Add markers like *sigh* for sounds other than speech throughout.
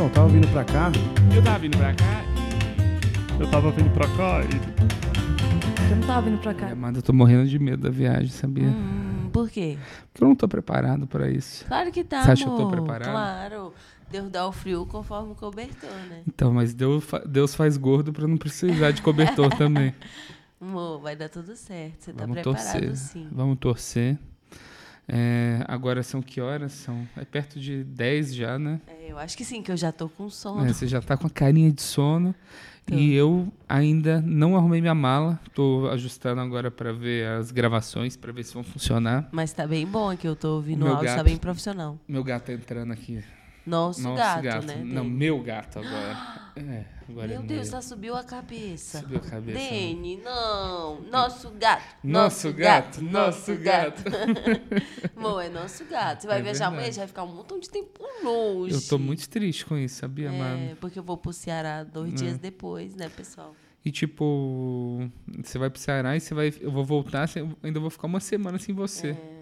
Então, eu tava vindo pra cá. Eu tava vindo pra cá Eu tava vindo pra cá e. Eu não tava vindo pra cá. e. Amanda, eu tô morrendo de medo da viagem, sabia? Hum, por quê? Porque eu não tô preparado pra isso. Claro que tá, Você acha que eu tô amor. preparado? Claro. Deus dá o frio conforme o cobertor, né? Então, mas Deus, Deus faz gordo pra não precisar de cobertor também. *laughs* Amor, vai dar tudo certo. Você tá Vamos preparado torcer. sim. Vamos torcer. É, agora são que horas? São, é perto de 10 já, né? É, eu acho que sim, que eu já tô com sono. É, você já tá com a carinha de sono. Tô. E eu ainda não arrumei minha mala. Tô ajustando agora pra ver as gravações, pra ver se vão funcionar. Mas tá bem bom aqui, eu tô ouvindo o áudio, tá gato. bem profissional. Meu gato tá entrando aqui. Nosso, Nosso gato, gato. né? Não, Dene? meu gato agora. *gasps* É, agora Meu é Deus, tá subiu a cabeça. Subiu a cabeça. né? Dene, não. Nosso gato. Nosso gato, nosso gato. Amor, *laughs* é nosso gato. Você vai É viajar amanhã, já vai ficar um montão de tempo longe. Eu tô muito triste com isso, sabia, É, mano? porque eu vou pro Ceará dois É. dias depois, né, pessoal? E tipo, você vai pro Ceará e você vai. Eu vou voltar, ainda vou ficar uma semana sem você. É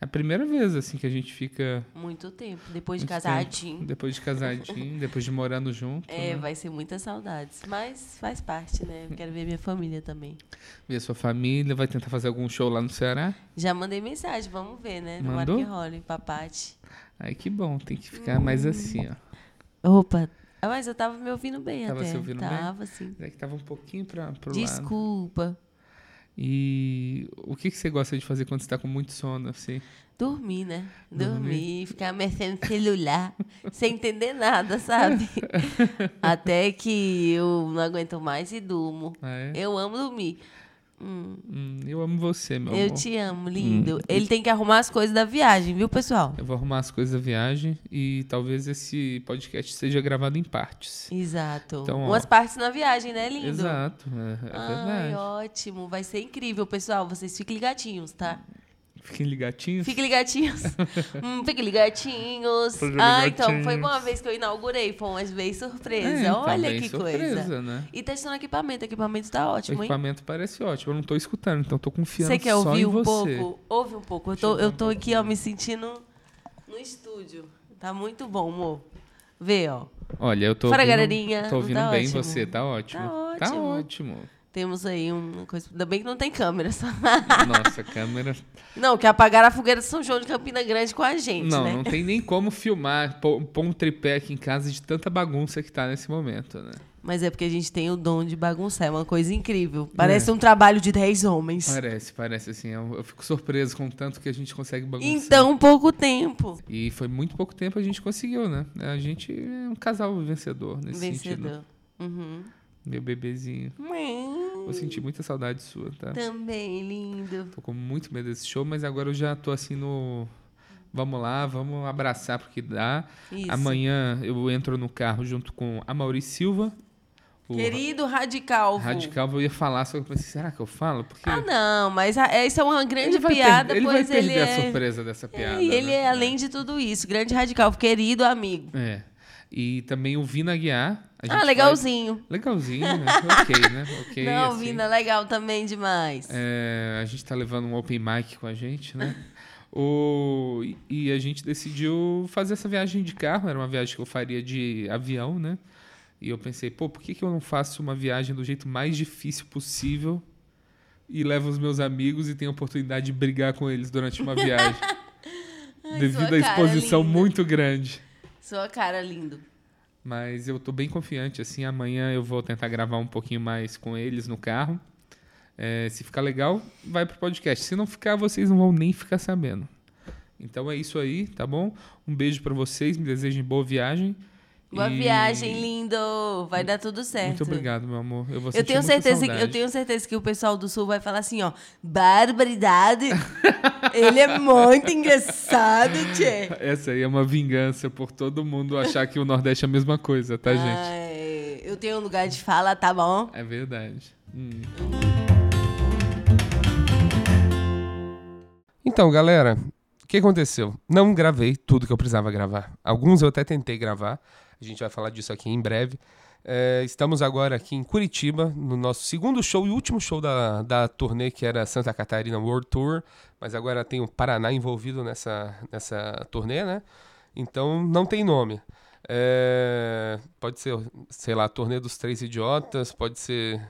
a primeira vez, assim, que a gente fica. Muito tempo. Depois de casadinho. tempo, depois de casadinho, *laughs* depois de morando junto. É, né? vai ser muitas saudades. Mas faz parte, né? Eu quero ver minha família também. Ver sua família, vai tentar fazer algum show lá no Ceará. Já mandei mensagem, vamos ver, né? Tomara Mandou? que role, papate. Aí que bom, tem que ficar mais assim, ó. Opa. Mas eu tava me ouvindo bem Tava até. se ouvindo bem? tava, sim. É que tava um pouquinho pra, pro lado. Desculpa. E o que, que você gosta de fazer quando você tá com muito sono, assim? Dormir, né? Dormir. Dormir, ficar mexendo no celular, *laughs* sem entender nada, sabe? *laughs* Até que eu não aguento mais e durmo. Ah, é? Eu amo dormir. Hum, Hum, eu amo você, meu eu amor. te amo, lindo. Hum. Ele tem que arrumar as coisas da viagem, viu, pessoal? Eu vou arrumar as coisas da viagem e talvez esse podcast seja gravado em partes. Exato. Então, ó. Umas partes na viagem, né, lindo? Exato, é, é Ai, verdade. ótimo. Vai ser incrível, pessoal. Vocês fiquem ligadinhos, tá? Fiquem ligatinhos. Fiquem ligadinhos. *laughs* hum, fiquem ligadinhos. Fiquem Ah, então, foi uma vez que eu inaugurei. Foi uma vez surpresa. É, então, Olha que surpresa, coisa. né? E testando equipamento. O equipamento tá O ótimo, hein? equipamento parece ótimo. Eu não tô escutando, então tô confiando Você quer ouvir um você. pouco? Ouve um pouco. Eu tô, eu tô aqui, ó, me sentindo no estúdio. Tá muito bom, amor. Vê, ó. Olha, eu tô Fora, ouvindo, galerinha. tô ouvindo Tá bem ótimo. você, tá ótimo. Tá Tá ótimo. Temos aí uma coisa. Ainda bem que não tem câmera. Nossa, câmera. Não, que apagaram a fogueira de São João de Campina Grande com a gente, Não, né? não tem nem como filmar, pôr, um tripé aqui em casa de tanta bagunça que tá nesse momento, né? Mas é porque a gente tem o dom de bagunçar, é uma coisa incrível. É. Parece um trabalho de 10 homens. Parece, parece assim. Eu, eu fico surpreso com o tanto que a gente consegue bagunçar. Em tão pouco tempo. E foi muito pouco tempo a gente conseguiu, né? A gente é um casal vencedor nesse sentido. Vencedor. Uhum. Meu bebezinho. Eu senti muita saudade sua, tá? Também, lindo. Tô com muito medo desse show, mas agora eu já tô assim no. Vamos lá, vamos abraçar porque dá. Isso. Amanhã eu entro no carro junto com a Mauri Silva. Querido Radical. Radical, eu ia falar, só que eu pensei, será que eu falo? Porque Ah, não, mas essa é uma grande ele vai, piada, ele vai pois perder ele a é. surpresa dessa piada. É, e ele né? é, além de tudo isso, grande radical, querido amigo. É. E também o Vina Guiar. Ah, vai- legalzinho. Legalzinho, né? *laughs* ok, né? Ok. não, assim. Vina, legal também demais. É, a gente tá levando um open mic com a gente, né? O, e a gente decidiu fazer essa viagem de carro. Era uma viagem que eu faria de avião, né? E eu pensei, pô, por que, que eu não faço uma viagem do jeito mais difícil possível e levo os meus amigos e tenho a oportunidade de brigar com eles durante uma viagem? *laughs* devido sua à exposição muito grande. Sua cara, lindo. Mas eu tô bem confiante, assim, amanhã eu vou tentar gravar um pouquinho mais com eles no carro. É, se ficar legal, vai pro podcast. Se não ficar, vocês não vão nem ficar sabendo. Então é isso aí, tá bom? Um beijo pra vocês, me desejem boa viagem. Boa E viagem, lindo. Vai dar tudo certo. Muito obrigado, meu amor. Eu vou Eu tenho, certeza que, eu tenho certeza que o pessoal do Sul vai falar assim, ó. Barbaridade. Ele é muito *laughs* engraçado, tchê. Essa aí é uma vingança por todo mundo achar que o Nordeste é a mesma coisa, tá, gente? Ai, eu tenho um lugar de fala, tá bom? É verdade. Hum. Então, galera, o que aconteceu? Não gravei tudo que eu precisava gravar. Alguns eu até tentei gravar. A gente vai falar disso aqui em breve. É, estamos agora aqui em Curitiba, no nosso segundo show e último show da, da turnê, que era Santa Catarina World Tour. Mas agora tem o Paraná envolvido nessa, nessa turnê, né? Então não tem nome. É, pode ser, sei lá, Torneio dos Três Idiotas, pode ser.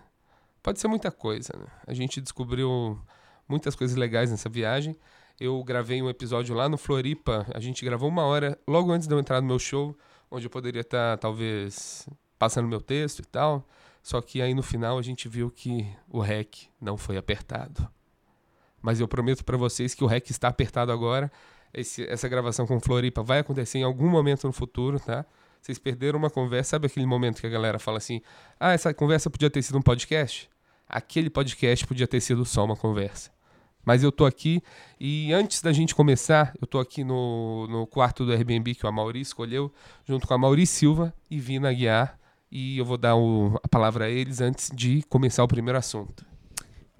Pode ser muita coisa. Né? A gente descobriu muitas coisas legais nessa viagem. Eu gravei um episódio lá no Floripa. A gente gravou uma hora logo antes de eu entrar no meu show, onde eu poderia estar, talvez, passando meu texto e tal. Só que aí no final a gente viu que o REC não foi apertado. Mas eu prometo para vocês que o REC está apertado agora. Esse, essa gravação com Floripa vai acontecer em algum momento no futuro, tá? Vocês perderam uma conversa. Sabe aquele momento que a galera fala assim: ah, essa conversa podia ter sido um podcast? Aquele podcast podia ter sido só uma conversa. Mas eu tô aqui e antes da gente começar, eu tô aqui no, no quarto do Airbnb que o Amauri escolheu, junto com a Mauri Silva e Vina Guiar. E eu vou dar o, a palavra a eles antes de começar o primeiro assunto.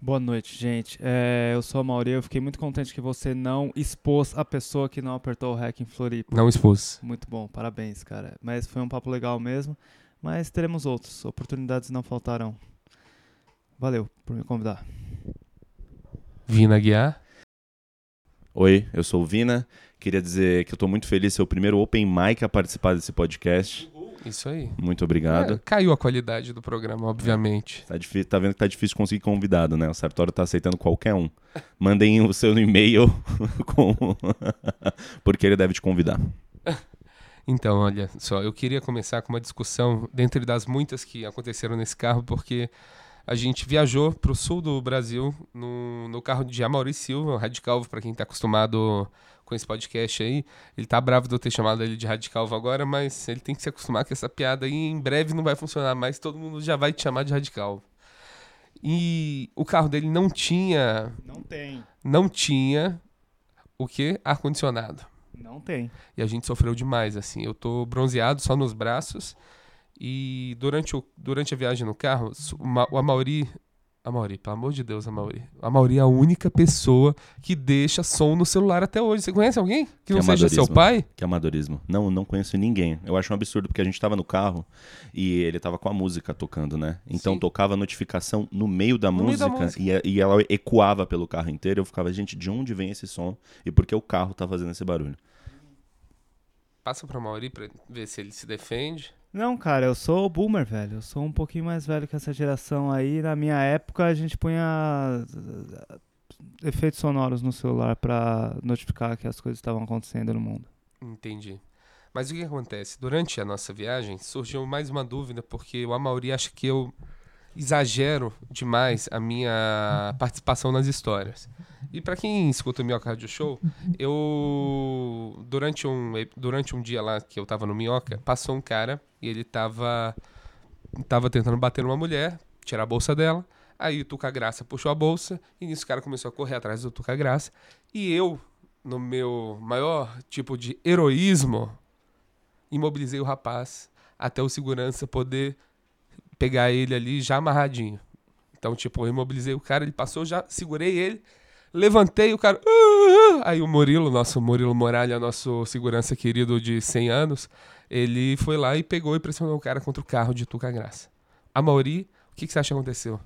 Boa noite, gente. É, eu sou a Mauri, eu fiquei muito contente que você não expôs a pessoa que não apertou o REC em Floripa. Não expôs. Muito bom, parabéns, cara. Mas foi um papo legal mesmo. Mas teremos outros, oportunidades não faltarão. Valeu por me convidar. Vina Guiar. Oi, eu sou o Vina. Queria dizer que eu estou muito feliz de ser o primeiro open mic a participar desse podcast. Isso aí. Muito obrigado. É, caiu a qualidade do programa, obviamente. Tá, difícil, tá vendo que tá difícil conseguir convidado, né? O Sartório tá aceitando qualquer um. Mandem o seu e-mail *laughs* com... *laughs* porque ele deve te convidar. *laughs* Então, olha só, eu queria começar com uma discussão, dentre das muitas que aconteceram nesse carro, porque a gente viajou para o sul do Brasil no, no carro de Amaury Silva, radical, para quem está acostumado com esse podcast aí. Ele tá bravo de eu ter chamado ele de radical agora, mas ele tem que se acostumar com essa piada aí. Em breve não vai funcionar mais, todo mundo já vai te chamar de radical. E o carro dele não tinha. Não tem. Não tinha o que? Ar-condicionado. Não tem. E a gente sofreu demais, assim. Eu tô bronzeado só nos braços. E durante, o, durante a viagem no carro, o Amauri. Amauri, pelo amor de Deus, Amauri. A Amauri é a única pessoa que deixa som no celular até hoje. Você conhece alguém que, que não seja seu pai? Que amadorismo. Não, não conheço ninguém. Eu acho um absurdo, porque a gente tava no carro e ele tava com a música tocando, né? Então Sim. tocava a notificação no meio da, no música, meio da música, E, e ela ecoava pelo carro inteiro. Eu ficava, gente, de onde vem esse som? E por que o carro tá fazendo esse barulho? Passa pra Mauri pra ver se ele se defende. Não, cara, eu sou boomer, velho. Eu sou um pouquinho mais velho que essa geração aí. Na minha época, a gente punha eh, efeitos sonoros no celular para notificar que as coisas estavam acontecendo no mundo. Entendi. Mas o que acontece? Durante a nossa viagem, surgiu mais uma dúvida, porque o Amauri acha que eu exagero demais a minha participação nas histórias. E para quem escuta o Minhoca Show, eu durante um durante um dia lá que eu tava no Minhoca, passou um cara e ele tava tava tentando bater numa mulher, tirar a bolsa dela. Aí o Tuca Graça puxou a bolsa e nisso o cara começou a correr atrás do Tuca Graça. E eu, no meu maior tipo de heroísmo, imobilizei o rapaz até o segurança poder pegar ele ali já amarradinho. Então, tipo, eu imobilizei o cara, ele passou, já segurei ele, levantei o cara. Uh, aí o Murilo, nosso Murilo Moralha, nosso segurança querido de 100 anos, ele foi lá e pegou e pressionou o cara contra o carro de Tuca Graça. A Mauri, o que, que você acha que aconteceu?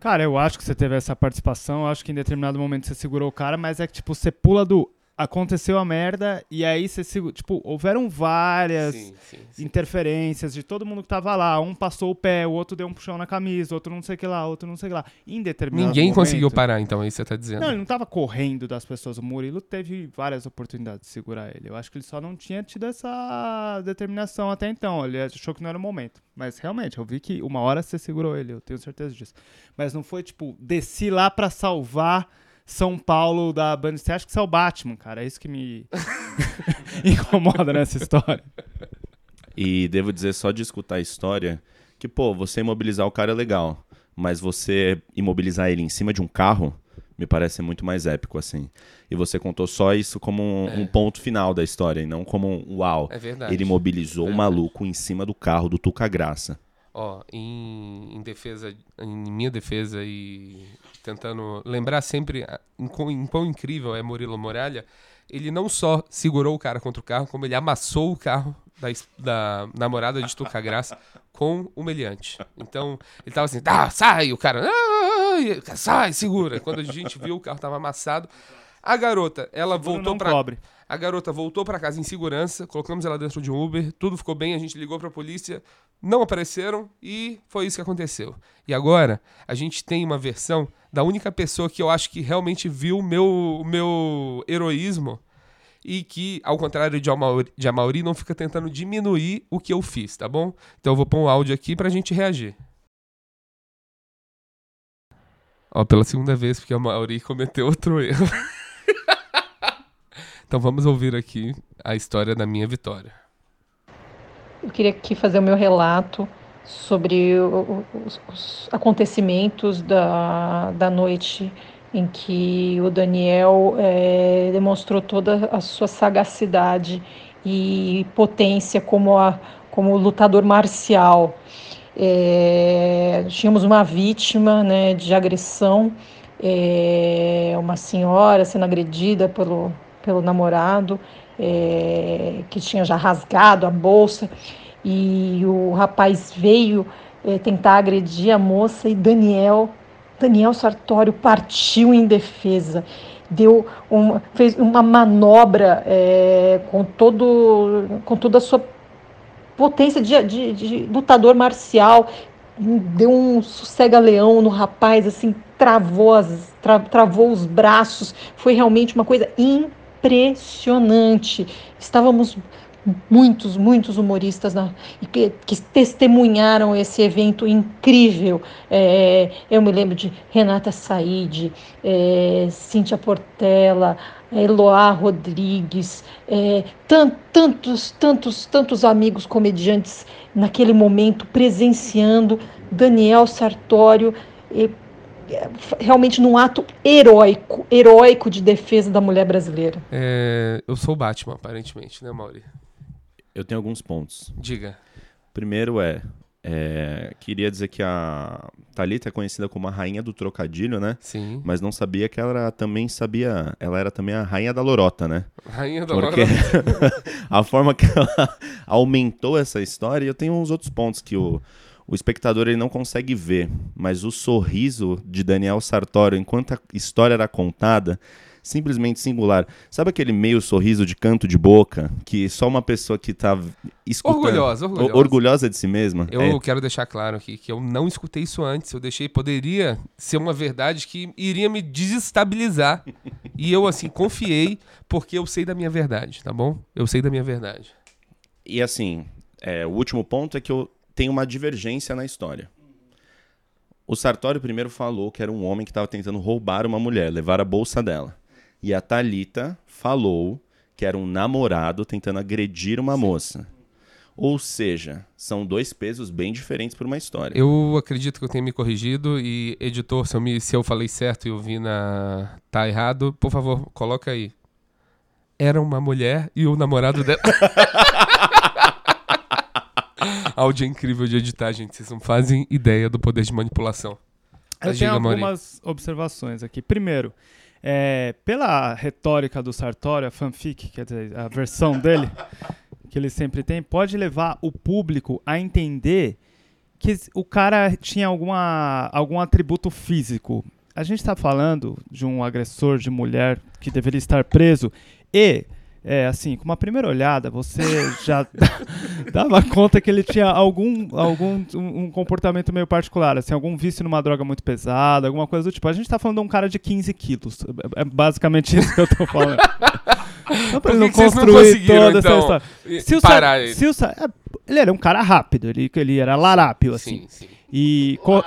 Cara, eu acho que você teve essa participação, eu acho que em determinado momento você segurou o cara, mas é que, tipo, você pula do aconteceu a merda e aí você tipo houveram várias sim, sim, sim. interferências de todo mundo que tava lá. Um passou o pé o outro deu um puxão na camisa outro não sei o que lá outro não sei o que lá. Em determinado ninguém momento, conseguiu parar então é isso você tá dizendo. Não ele não tava correndo das pessoas. O Murilo teve várias oportunidades de segurar ele. Eu acho que ele só não tinha tido essa determinação até então. Ele achou que não era o momento. Mas realmente eu vi que uma hora você segurou ele eu tenho certeza disso. Mas não foi tipo desci lá para salvar são Paulo da banda. Você acha que você é o Batman, cara? É isso que me *laughs* incomoda nessa história. E devo dizer, só de escutar a história, que, pô, você imobilizar o cara é legal, mas você imobilizar ele em cima de um carro me parece muito mais épico, assim. E você contou só isso como um, é. um ponto final da história, e não como um uau. É verdade. Ele mobilizou o é um maluco em cima do carro do Tuca Graça. Ó, em, em, defesa, em minha defesa e tentando lembrar sempre em quão, em quão incrível é Murilo Moralha, ele não só segurou o cara contra o carro, como ele amassou o carro da, da namorada de Tuca Graça *laughs* com o meliante. Então, ele tava assim, tá, sai, o cara, ah, sai, segura. Quando a gente viu, o carro tava amassado. A garota, ela voltou para A garota voltou pra casa em segurança, colocamos ela dentro de um Uber, tudo ficou bem, a gente ligou pra polícia, não apareceram e foi isso que aconteceu. E agora a gente tem uma versão da única pessoa que eu acho que realmente viu o meu, meu heroísmo e que, ao contrário de Amauri, de Amauri, não fica tentando diminuir o que eu fiz, tá bom? Então eu vou pôr um áudio aqui pra gente reagir. Ó, pela segunda vez, porque a Mauri cometeu outro *laughs* erro. então vamos ouvir aqui a história da minha vitória. Eu queria aqui fazer o meu relato sobre os, os acontecimentos da, da noite em que o Daniel eh, demonstrou toda a sua sagacidade e potência como, a, como lutador marcial. Eh, tínhamos uma vítima né, de agressão, eh, uma senhora sendo agredida pelo, pelo namorado, eh, que tinha já rasgado a bolsa, e o rapaz veio eh, tentar agredir a moça e Daniel, Daniel Sartório partiu em defesa, deu uma, fez uma manobra eh, com, todo, com toda a sua potência de, de, de lutador marcial, deu um sossega-leão no rapaz, assim, travou, as, tra, travou os braços, foi realmente uma coisa impressionante. Estávamos muitos, muitos humoristas na, que, que testemunharam esse evento incrível. É, eu me lembro de Renata Said, é, Cíntia Portela, Eloá Rodrigues, é, tan, tantos, tantos, tantos amigos comediantes naquele momento presenciando Daniel Sartório. é, realmente num ato heróico, heróico de defesa da mulher brasileira. É, eu sou o Batman, aparentemente, né, Mauri? Eu tenho alguns pontos. Diga. Primeiro é, é, queria dizer que a Thalita é conhecida como a rainha do trocadilho, né? Sim. Mas não sabia que ela era- também sabia, ela era também a rainha da lorota, né? Rainha da Porque Lorota. *laughs* a forma que ela *laughs* aumentou essa história, e eu tenho uns outros pontos que o, o espectador ele não consegue ver, mas o sorriso de Daniel Sartório enquanto a história era contada, simplesmente singular. Sabe aquele meio sorriso de canto de boca que só uma pessoa que tá escutando, Orgulhosa, orgulhosa. orgulhosa de si mesma? Eu É, quero deixar claro aqui que eu não escutei isso antes. Eu deixei, poderia ser uma verdade que iria me desestabilizar. *laughs* e eu, assim, confiei porque eu sei da minha verdade, tá bom? Eu sei da minha verdade. E assim, é, o último ponto é que eu tenho uma divergência na história. O Sartório primeiro falou que era um homem que estava tentando roubar uma mulher, levar a bolsa dela. E a Talita falou que era um namorado tentando agredir uma moça. Ou seja, são dois pesos bem diferentes para uma história. Eu acredito que eu tenha me corrigido e, editor, se eu, me- se eu falei certo e eu vi na. tá errado, por favor, coloca aí. Era uma mulher e o namorado dela. *laughs* Áudio é incrível de editar, gente. Vocês não fazem ideia do poder de manipulação. Eu tenho Mauri. algumas observações aqui. Primeiro, é, pela retórica do Sartório, a fanfic, quer dizer, a versão dele, *laughs* que ele sempre tem, pode levar o público a entender que o cara tinha alguma, algum atributo físico. A gente está falando de um agressor de mulher que deveria estar preso e, é, assim, com uma primeira olhada, você já *laughs* dava conta que ele tinha algum, algum um, comportamento meio particular, assim, algum vício numa droga muito pesada, alguma coisa do tipo. A gente tá falando de um cara de 15 quilos. É é basicamente isso que eu tô falando. *laughs* Só pra ele não não construir conseguiram, toda essa então, história. e- Se o, parar ele? se o é, ele era um cara rápido, ele, ele era larápio, assim. Sim, sim. E co-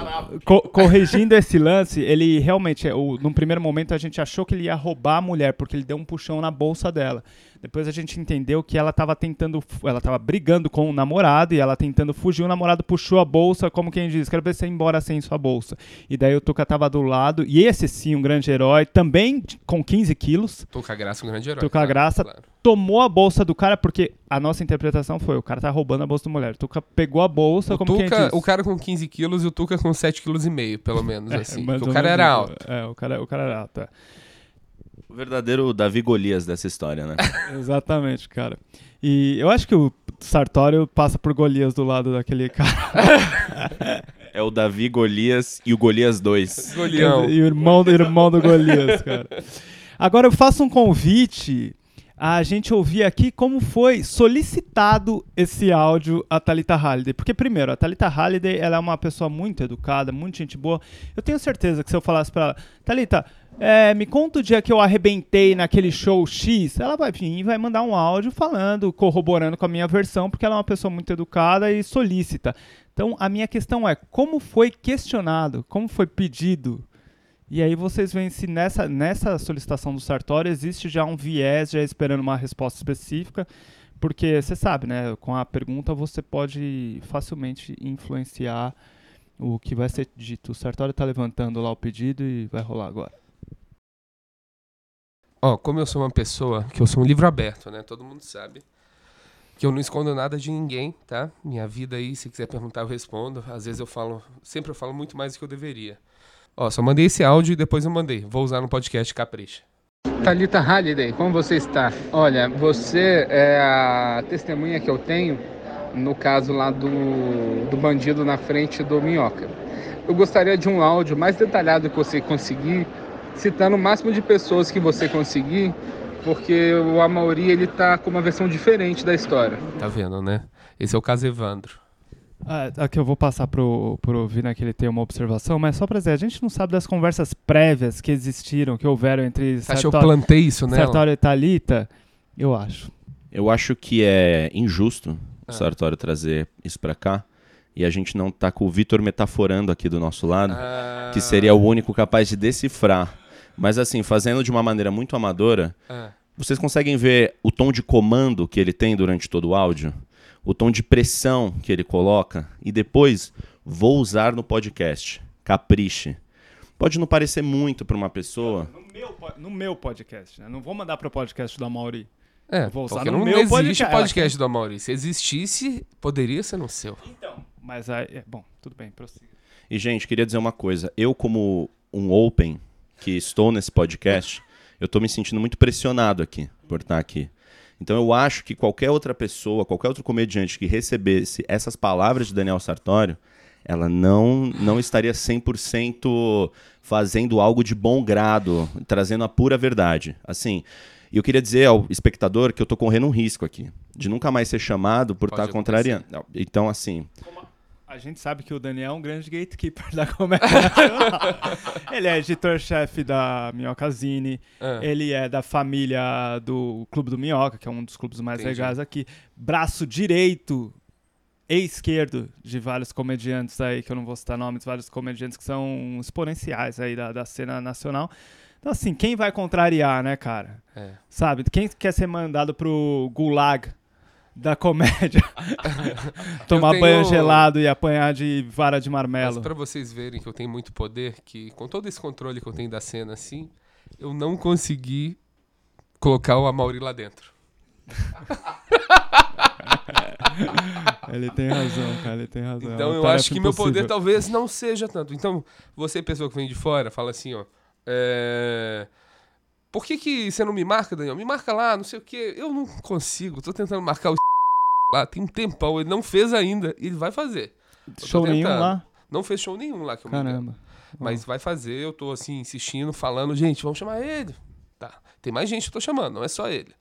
co- corrigindo esse lance, ele realmente, o, num primeiro momento a gente achou que ele ia roubar a mulher, porque ele deu um puxão na bolsa dela. Depois a gente entendeu que ela tava tentando, ela tava brigando com o namorado e ela tentando fugir, o namorado puxou a bolsa, como quem diz, quero ver você ir embora sem sua bolsa. E daí o Tuca tava do lado, e esse sim, um grande herói, também com 15 quilos, Tuca Graça, um grande herói. Tuca claro, Graça. claro. Tomou a bolsa do cara, porque a nossa interpretação foi, o cara tá roubando a bolsa da mulher. O Tuca pegou a bolsa, O, como quem Tuca, diz. o cara com 15 quilos e o Tuca com 7,5 kg, pelo menos, *laughs* assim. porque ou o cara era alto. É, o cara, o cara era alto. é. O verdadeiro Davi Golias dessa história, né? *laughs* Exatamente, cara. E eu acho que o Sartório passa por Golias do lado daquele cara. *laughs* É o Davi Golias e o Golias 2. Golião. E o irmão, do- irmão do Golias, cara. Agora eu faço um convite a gente ouvir aqui como foi solicitado esse áudio a Thalita Halliday. Porque, primeiro, a Thalita Halliday ela é uma pessoa muito educada, muito gente boa. Eu tenho certeza que se eu falasse pra ela, Thalita, é, me conta o dia que eu arrebentei naquele show X, ela vai vir e vai mandar um áudio falando, corroborando com a minha versão, porque ela é uma pessoa muito educada e solícita. Então, a minha questão é, como foi questionado, como foi pedido e aí vocês veem se nessa, nessa solicitação do Sartori existe já um viés, já esperando uma resposta específica, porque você sabe, né? Com a pergunta você pode facilmente influenciar o que vai ser dito. O Sartori está levantando lá o pedido e vai rolar agora. Ó, como eu sou uma pessoa, que eu sou um livro aberto, né? Todo mundo sabe. Que eu não escondo nada de ninguém, tá? Minha vida aí, se quiser perguntar, eu respondo. Às vezes eu falo, sempre eu falo muito mais do que eu deveria. Ó, só mandei esse áudio e depois eu mandei. Vou usar no podcast Capricha. Thalita Halliday, como você está? Olha, você é a testemunha que eu tenho no caso lá do, do bandido na frente do Minhoca. Eu gostaria de um áudio mais detalhado que você conseguir, citando o máximo de pessoas que você conseguir, porque o Amauri ele tá com uma versão diferente da história. Tá vendo, né? Esse é o caso Evandro. Ah, aqui eu vou passar pro, pro Vina que ele tem uma observação, mas só pra dizer, a gente não sabe das conversas prévias que existiram, que houveram entre Você acha que eu plantei isso, né? Sartório e Thalita? Eu acho. Eu acho que é injusto Ah. o Sartório trazer isso pra cá e a gente não tá com o Vitor metaforando aqui do nosso lado, Ah, que seria o único capaz de decifrar. Mas assim, fazendo de uma maneira muito amadora, ah. vocês conseguem ver o tom de comando que ele tem durante todo o áudio? O tom de pressão que ele coloca? E depois, vou usar no podcast. Capriche. Pode não parecer muito pra uma pessoa. No meu, no meu podcast, né? Não vou mandar pro podcast do Amaury. É, Eu vou usar porque no não, meu não existe podcast. podcast do Amaury. Se existisse, poderia ser no seu. Então. Mas aí, é, bom, tudo bem, prossiga. E, gente, queria dizer uma coisa. Eu, como um open que estou nesse podcast, eu tô me sentindo muito pressionado aqui, por estar aqui. Então eu acho que qualquer outra pessoa, qualquer outro comediante que recebesse essas palavras de Daniel Sartório, ela não, não estaria 100% fazendo algo de bom grado, trazendo a pura verdade. Assim, e eu queria dizer ao espectador que eu tô correndo um risco aqui, de nunca mais ser chamado por Pode estar contrariando. Não, Então, assim, A gente sabe que o Daniel é um grande gatekeeper *laughs* da comédia. *laughs* Ele é editor-chefe da Minhocazine, Ah. ele é da família do Clube do Minhoca, que é um dos clubes mais Entendi. legais aqui. Braço direito e esquerdo de vários comediantes aí, que eu não vou citar nomes, vários comediantes que são exponenciais aí da, da cena nacional. Então, assim, quem vai contrariar, né, cara? É. Sabe? Quem quer ser mandado pro gulag da comédia? *laughs* Tomar tenho- banho gelado e apanhar de vara de Mas marmelo. pra vocês verem que eu tenho muito poder, que com todo esse controle que eu tenho da cena assim, eu não consegui colocar o Amaury lá dentro. *laughs* Ele tem razão, cara, ele tem razão. É Então uma eu acho que meu poder impossível. talvez não seja tanto. Então, você, pessoa que vem de fora, fala assim, ó. é, Por que, que você não me marca, Daniel? Me marca lá, não sei o quê. Eu não consigo, tô tentando marcar o lá, tem um tempão, ele não fez ainda, e ele vai fazer. Eu Show nenhum lá? Não fez show nenhum lá que eu me lembro. Caramba. Mas vai fazer, eu tô assim, insistindo, falando, gente, vamos chamar ele. Tá. Tem mais gente que eu tô chamando, não é só ele.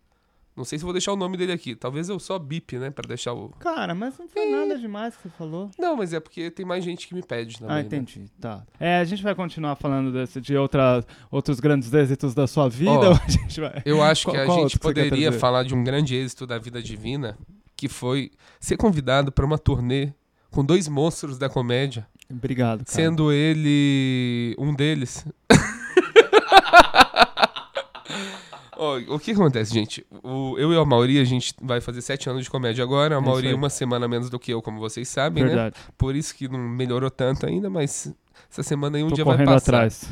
Não sei se vou deixar o nome dele aqui. Talvez eu só bip, né? Pra deixar o. Cara, mas não foi nada demais que você falou. Não, mas é porque tem mais gente que me pede também. Ah, né? entendi. Tá. É, a gente vai continuar falando desse, de outra, outros grandes êxitos da sua vida. Ó, ou a gente vai... Eu acho Qual- que a gente poderia falar de um grande êxito da vida divina, que foi ser convidado para uma turnê com dois monstros da comédia, Obrigado, cara. sendo ele um deles. *laughs* Ó, o que acontece, gente? O- eu e a Mauri, a gente vai fazer sete anos de comédia agora. A É Mauri aí. uma semana menos do que eu, como vocês sabem, né? Verdade. Por isso que não melhorou tanto ainda, mas essa semana aí um Tô dia vai passar. atrás.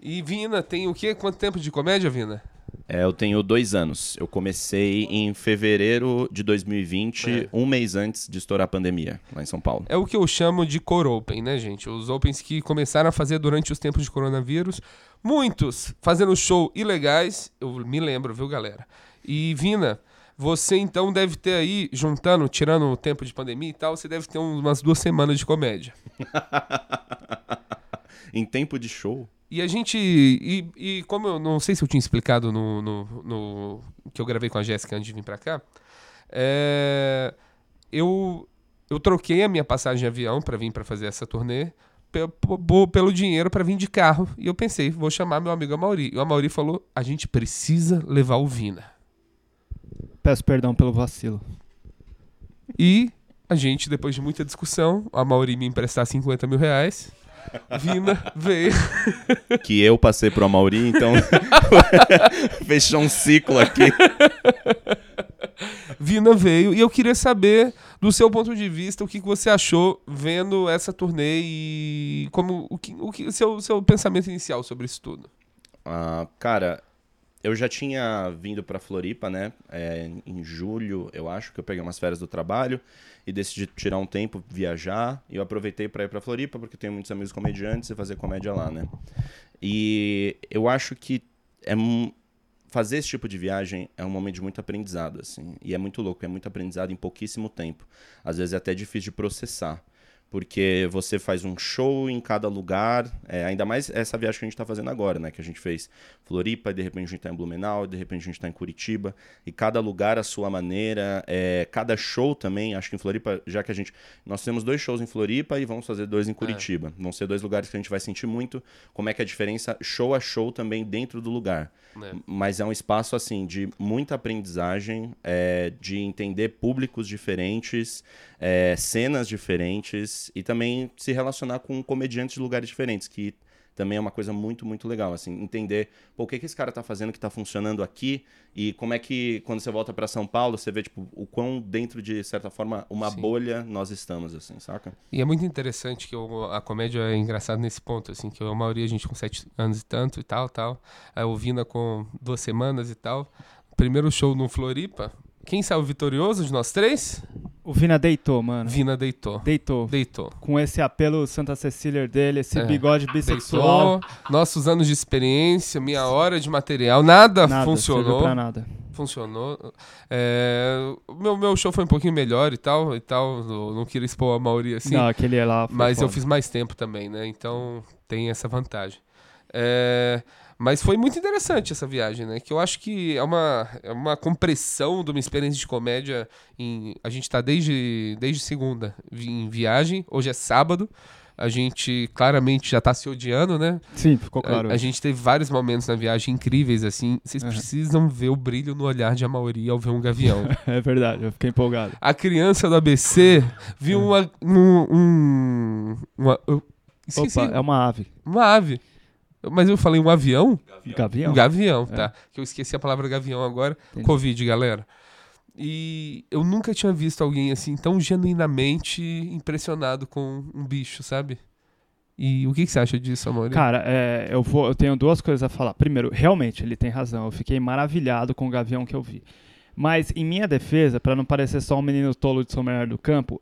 E Vina, tem o quê? Quanto tempo de comédia, Vina? É, eu tenho dois anos. Eu comecei em fevereiro de 2020, É. um mês antes de estourar a pandemia, lá em São Paulo. É o que eu chamo de core open, né, gente? Os opens que começaram a fazer durante os tempos de coronavírus. Muitos fazendo show ilegais, eu me lembro, viu, galera? E Vina, você então deve ter aí, juntando, tirando o tempo de pandemia e tal, você deve ter umas duas semanas de comédia. *laughs* em tempo de show, E a gente. E, e como eu não sei se eu tinha explicado no, no, no- que eu gravei com a Jéssica antes de vir pra cá, é, eu, eu troquei a minha passagem de avião pra vir pra fazer essa turnê pelo dinheiro pra vir de carro. E eu pensei, vou chamar meu amigo Amauri. E o Amauri falou: a gente precisa levar o Vina. Peço perdão pelo vacilo. E a gente, depois de muita discussão, a Mauri me emprestar 50 mil reais. Vina veio. *laughs* Que eu passei pro Amauri, então *laughs* fechou um ciclo aqui. Vina veio. E eu queria saber, do seu ponto de vista, o que que você achou vendo essa turnê e como o que, o que seu, seu pensamento inicial sobre isso tudo. Ah, cara, eu já tinha vindo pra Floripa, né? É, em julho, eu acho, que eu peguei umas férias do trabalho e decidi tirar um tempo, viajar. E eu aproveitei pra ir pra Floripa, porque tenho muitos amigos comediantes e fazer comédia lá, né? E eu acho que é fazer esse tipo de viagem é um momento de muito aprendizado, assim. E é muito louco, é muito aprendizado em pouquíssimo tempo. Às vezes é até difícil de processar. Porque você faz um show em cada lugar, é, ainda mais essa viagem que a gente está fazendo agora, né? Que a gente fez Floripa, e de repente a gente está em Blumenau, e de repente a gente está em Curitiba, e cada lugar a sua maneira, é, cada show também, acho que em Floripa, já que a gente. Nós temos dois shows em Floripa e vamos fazer dois em Curitiba. Vão ser dois lugares que a gente vai sentir muito como é que é a diferença show a show também dentro do lugar. né? Mas é um espaço, assim, de muita aprendizagem, é, de entender públicos diferentes, é, cenas diferentes e também se relacionar com comediantes de lugares diferentes, que também é uma coisa muito, muito legal, assim, entender pô, o que, que esse cara tá fazendo que tá funcionando aqui e como é que, quando você volta para São Paulo, você vê, tipo, o quão dentro de certa forma, uma Sim. bolha nós estamos, assim, saca? E é muito interessante que o- a comédia é engraçada nesse ponto, assim, que a maioria a gente com sete anos e tanto e tal, tal. A Vina com duas semanas e tal. Primeiro show no Floripa. Quem saiu vitorioso de nós três? O Vina deitou, mano. Vina deitou. Deitou. Deitou. Com esse apelo Santa Cecília dele, esse É. bigode bissexual. Deitou. Nossos anos de experiência, minha hora de material, nada, Nada, funcionou. pra nada. Funcionou. É, o meu, meu show foi um pouquinho melhor e tal, e tal. Não, não queria expor a maioria assim. Não, aquele lá Mas eu foda. fiz mais tempo também, né? Então tem essa vantagem. É, mas foi muito interessante essa viagem, né? Que eu acho que é uma, é uma compressão de uma experiência de comédia. Em, a gente tá desde, desde segunda em viagem, hoje é sábado. A gente claramente já tá se odiando, né? Sim, ficou A- claro. A, gente teve vários momentos na viagem incríveis, assim. Vocês Uhum. precisam ver o brilho no olhar de Amauri ao ver um gavião. *laughs* É verdade, eu fiquei empolgado. A criança do ABC viu uma. Um, um- uma eu esqueci, Opa, é uma ave. uma ave. Mas eu falei um avião? Gavião? Um gavião, É. tá. Que eu esqueci a palavra gavião agora. Entendi. Covid, galera. E eu nunca tinha visto alguém assim tão genuinamente impressionado com um bicho, sabe? E o que, que você acha disso, amor? Cara, é, eu, vou, eu tenho duas coisas a falar. Primeiro, realmente, ele tem razão. Eu fiquei maravilhado com o gavião que eu vi. Mas, em minha defesa, pra não parecer só um menino tolo de São Bernardo do Campo,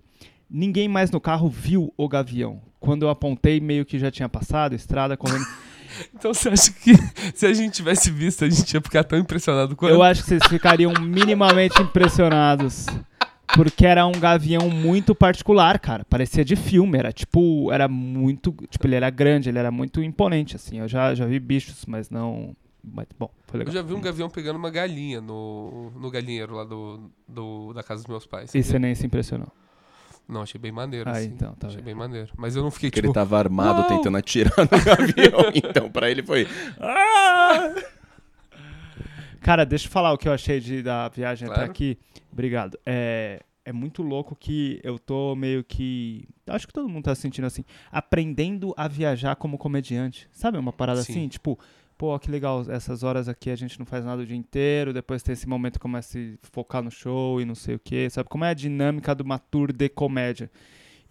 ninguém mais no carro viu o gavião. Quando eu apontei, meio que já tinha passado, estrada correndo. *laughs* Então você acha que *laughs* se a gente tivesse visto, a gente ia ficar tão impressionado quanto? eu acho que vocês ficariam minimamente impressionados. Porque era um gavião muito particular, cara. Parecia de filme. Era tipo. Era muito. Tipo, ele era grande, ele era muito imponente, assim. Eu já, já vi bichos, mas não. Mas, bom, foi Eu legal. já vi um gavião pegando uma galinha no, no galinheiro lá do, do- da casa dos meus pais. E você nem se impressionou. Não, achei bem maneiro. Ah, assim. então, tá achei vendo. bem maneiro. Mas eu não fiquei Porque tipo. ele tava armado "Uau!" tentando atirar no *laughs* avião, então pra ele foi. "Ah!" Cara, deixa eu falar o que eu achei de, da viagem até Claro. aqui. Obrigado. É, é muito louco que eu tô meio que. Acho que todo mundo tá se sentindo assim. Aprendendo a viajar como comediante. Sabe uma parada Sim. assim? Tipo, pô, que legal. Essas horas aqui a gente não faz nada o dia inteiro. Depois tem esse momento que começa a se focar no show e não sei o quê. Sabe como é a dinâmica de uma tour de comédia?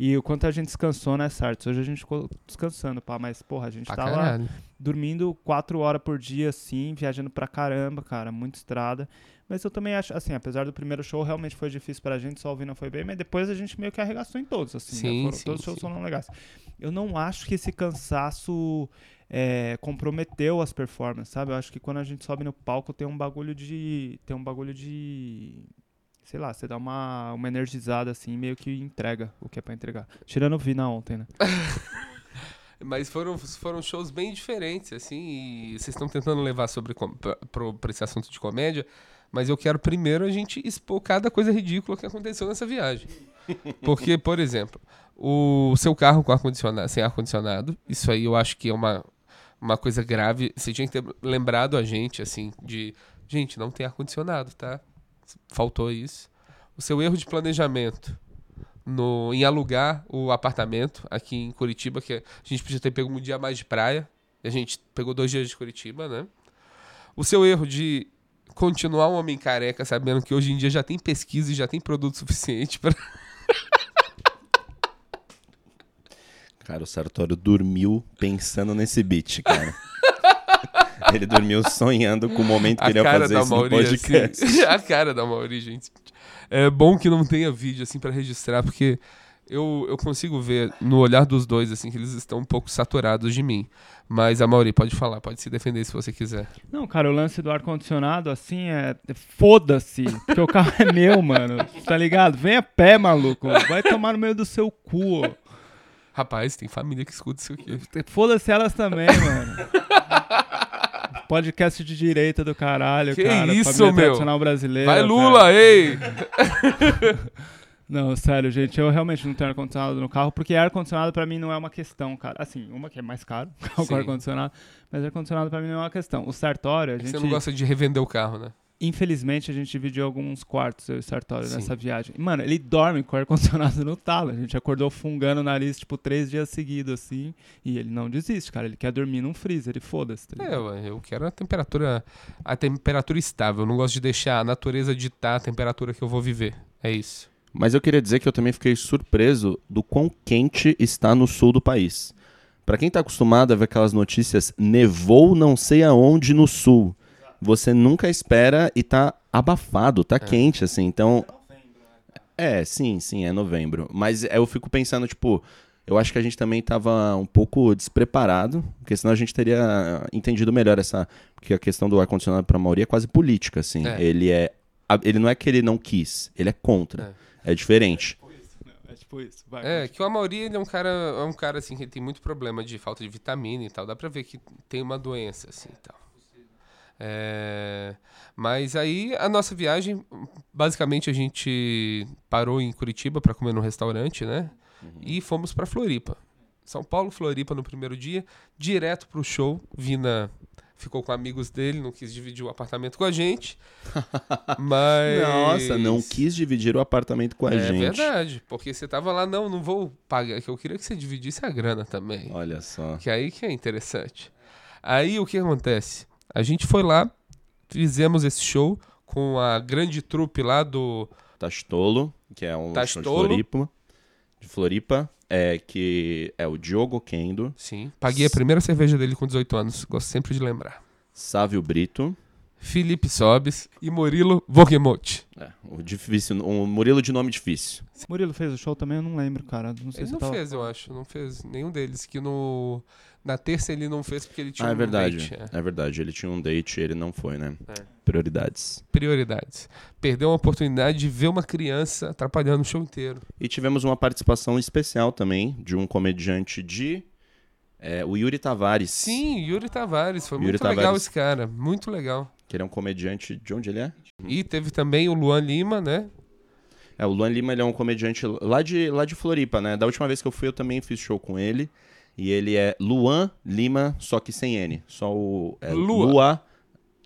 E o quanto a gente descansou nessa arte. Hoje a gente ficou descansando, pá, mas, porra, a gente Pra tava caralho. dormindo quatro horas por dia, assim, viajando pra caramba, cara, muita estrada. Mas eu também acho, assim, apesar do primeiro show realmente foi difícil pra gente, só o Vina foi bem, mas depois a gente meio que arregaçou em todos, assim, né? Sim, Foram- sim, todos os shows sim. foram legais. Eu não acho que esse cansaço é, comprometeu as performances, sabe? Eu acho que quando a gente sobe no palco tem um bagulho de. Tem um bagulho de. Sei lá, você dá uma, uma energizada assim, meio que entrega o que é pra entregar. Tirando o Vina ontem, né? *laughs* Mas foram, foram shows bem diferentes, assim, e vocês estão tentando levar sobre pra, pra esse assunto de comédia, mas eu quero primeiro a gente expor cada coisa ridícula que aconteceu nessa viagem. *laughs* Porque, por exemplo, o seu carro com ar-condicionado, sem ar-condicionado, isso aí eu acho que é uma, uma coisa grave. Você tinha que ter lembrado a gente, assim, de. Gente, não tem ar-condicionado, tá? Faltou isso. O seu erro de planejamento no, em alugar o apartamento aqui em Curitiba, que a gente podia ter pego um dia mais de praia. E a gente pegou dois dias de Curitiba, né? O seu erro de continuar um homem careca, sabendo que hoje em dia já tem pesquisa e já tem produto suficiente para Cara, o Sartório dormiu pensando nesse beat, cara. *laughs* Ele dormiu sonhando com o momento que a ele ia cara fazer da isso no Mauri, podcast. assim. *laughs* a cara da Mauri, gente. É bom que não tenha vídeo, assim, pra registrar, porque eu, eu consigo ver no olhar dos dois, assim, que eles estão um pouco saturados de mim. Mas a Mauri, pode falar, pode se defender se você quiser. Não, cara, o lance do ar-condicionado, assim, é. é Foda-se. Porque o carro é meu, mano. Tá ligado? Vem a pé, maluco. Vai tomar no meio do seu cu. ó. Rapaz, tem família que escuta isso aqui. Foda-se elas também, mano. Podcast de direita do caralho, Que cara. isso, família meu? tradicional brasileira. Vai. Lula, ei! *laughs* Não, sério, gente, eu realmente não tenho ar-condicionado no carro, porque ar-condicionado pra mim não é uma questão, cara. Assim, uma que é mais caro, *laughs* carro Sim. com ar-condicionado, mas ar-condicionado pra mim não é uma questão. O Sartório, a gente, Você não gosta de revender o carro, né? Infelizmente, a gente dividiu alguns quartos, eu e o Sartório, Sim. nessa viagem. Mano, ele dorme com o ar-condicionado *laughs* no talo. A gente acordou fungando o nariz, tipo, três dias seguidos, assim, e ele não desiste, cara. Ele quer dormir num freezer, e foda-se. Tá É, eu quero a temperatura, a temperatura estável. Eu não gosto de deixar a natureza ditar a temperatura que eu vou viver. É isso. Mas eu queria dizer que eu também fiquei surpreso do quão quente está no sul do país. Pra quem tá acostumado a ver aquelas notícias, nevou não sei aonde no sul. Você nunca espera e tá abafado, tá quente, assim. Então. É, sim, sim, é novembro. Mas eu fico pensando, tipo, eu acho que a gente também tava um pouco despreparado, porque senão a gente teria entendido melhor essa. Porque a questão do ar-condicionado pra maioria é quase política, assim. É. Ele é. a- Ele não é que ele não quis, ele é contra. É diferente. É tipo isso. Vai, É, que o Amaury, ele é um cara, é um cara assim que tem muito problema de falta de vitamina e tal. Dá pra ver que tem uma doença assim e tal. É, mas aí a nossa viagem, basicamente a gente parou em Curitiba pra comer no restaurante, né? E fomos pra Floripa. São Paulo, Floripa no primeiro dia, direto pro show. Vina ficou com amigos dele, não quis dividir o apartamento com a gente. *laughs* mas Nossa, não quis dividir o apartamento com a é gente. verdade, porque você tava lá, não, não vou pagar, que eu queria que você dividisse a grana também. Olha só. Que aí que é interessante. Aí o que acontece? A gente foi lá, fizemos esse show com a grande trupe lá do. Tastolo, que é um show de Tastolo. Floripa. De Floripa, é, que é o Diogo Kendo, Sim. Paguei a primeira cerveja dele com 18 anos, gosto sempre de lembrar. Sávio Brito, Felipe Sobes e Murilo Vogemote. é, o difícil, um Murilo de nome difícil. Murilo fez o show também? Eu não lembro, cara. Não sei Ele se não tava... fez, eu acho. Não fez nenhum deles. Que no. Na terça ele não fez porque ele tinha Ah, é um verdade. date, é. É verdade, ele tinha um date e ele não foi, né? É. Prioridades. prioridades. Perdeu uma oportunidade de ver uma criança atrapalhando o show inteiro. E tivemos uma participação especial também de um comediante de. é, o Yuri Tavares. Sim, Yuri Tavares. Foi Yuri muito legal Tavares. esse cara. Muito legal. Que ele é um comediante. De onde ele é? E teve também o Luan Lima, né? É, o Luan Lima ele é um comediante lá de, lá de Floripa, né? Da última vez que eu fui, eu também fiz show com ele. E ele é Luan Lima, só que sem N. Só o. É, Lua. Lua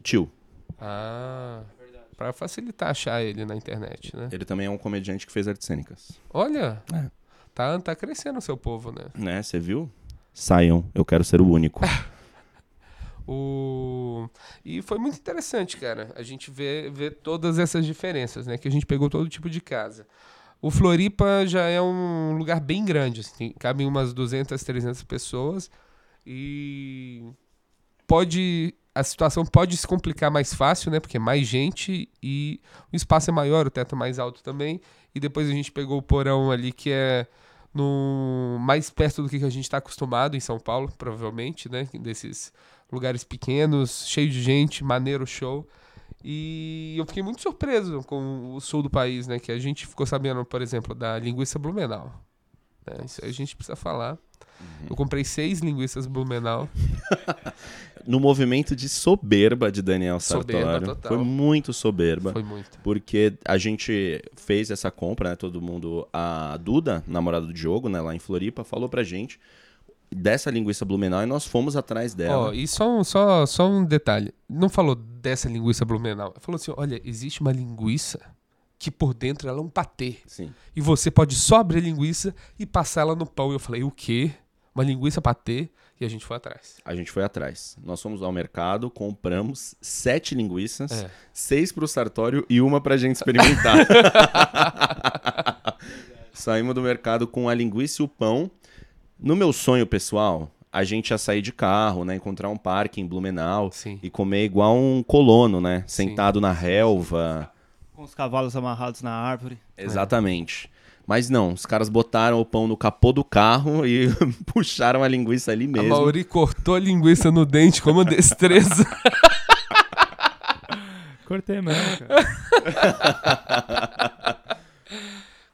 Tio. Ah. Pra facilitar achar ele na internet, né? Ele também é um comediante que fez artes cênicas. Olha. É. Tá, tá crescendo o seu povo, né? Né? Você viu? Saiam, eu quero ser o único. *laughs* O... E foi muito interessante, cara, a gente vê, vê todas essas diferenças, né? Que a gente pegou todo tipo de casa. O Floripa já é um lugar bem grande, assim, cabem umas 200, 300 pessoas e pode a situação pode se complicar mais fácil, né? Porque é mais gente e o espaço é maior, o teto é mais alto também. E depois a gente pegou o porão ali que é no mais perto do que a gente está acostumado em São Paulo, provavelmente, né? Desses lugares pequenos, cheio de gente, maneiro show. E eu fiquei muito surpreso com o sul do país, né? Que a gente ficou sabendo, por exemplo, da linguiça Blumenau. né? Isso aí a gente precisa falar. Uhum. Eu comprei seis linguiças Blumenau. *laughs* No movimento de soberba de Daniel Soberba Sartório. total. Foi muito soberba. Foi muito. Porque a gente fez essa compra, né? Todo mundo. A Duda, namorada do Diogo, né? Lá em Floripa, falou pra gente dessa linguiça Blumenau e nós fomos atrás dela. Ó, e só um, só, só um detalhe. Não falou dessa linguiça Blumenau. Falou assim: olha, existe uma linguiça que por dentro ela é um patê. Sim. E você pode só abrir a linguiça e passar ela no pão. E eu falei: o quê? Uma linguiça patê? E a gente foi atrás. A gente foi atrás. Nós fomos ao mercado, compramos sete linguiças, É. seis pro Sartório e uma pra gente experimentar. *laughs* Saímos do mercado com a linguiça e o pão. No meu sonho pessoal, a gente ia sair de carro, né? Encontrar um parque em Blumenau Sim. e comer igual um colono, né? Sentado na relva. Com os cavalos amarrados na árvore. Exatamente. Mas não, os caras botaram o pão no capô do carro e *laughs* puxaram a linguiça ali A mesmo. Mauri cortou a linguiça no dente com uma destreza. *laughs* Cortei mesmo, cara. *laughs*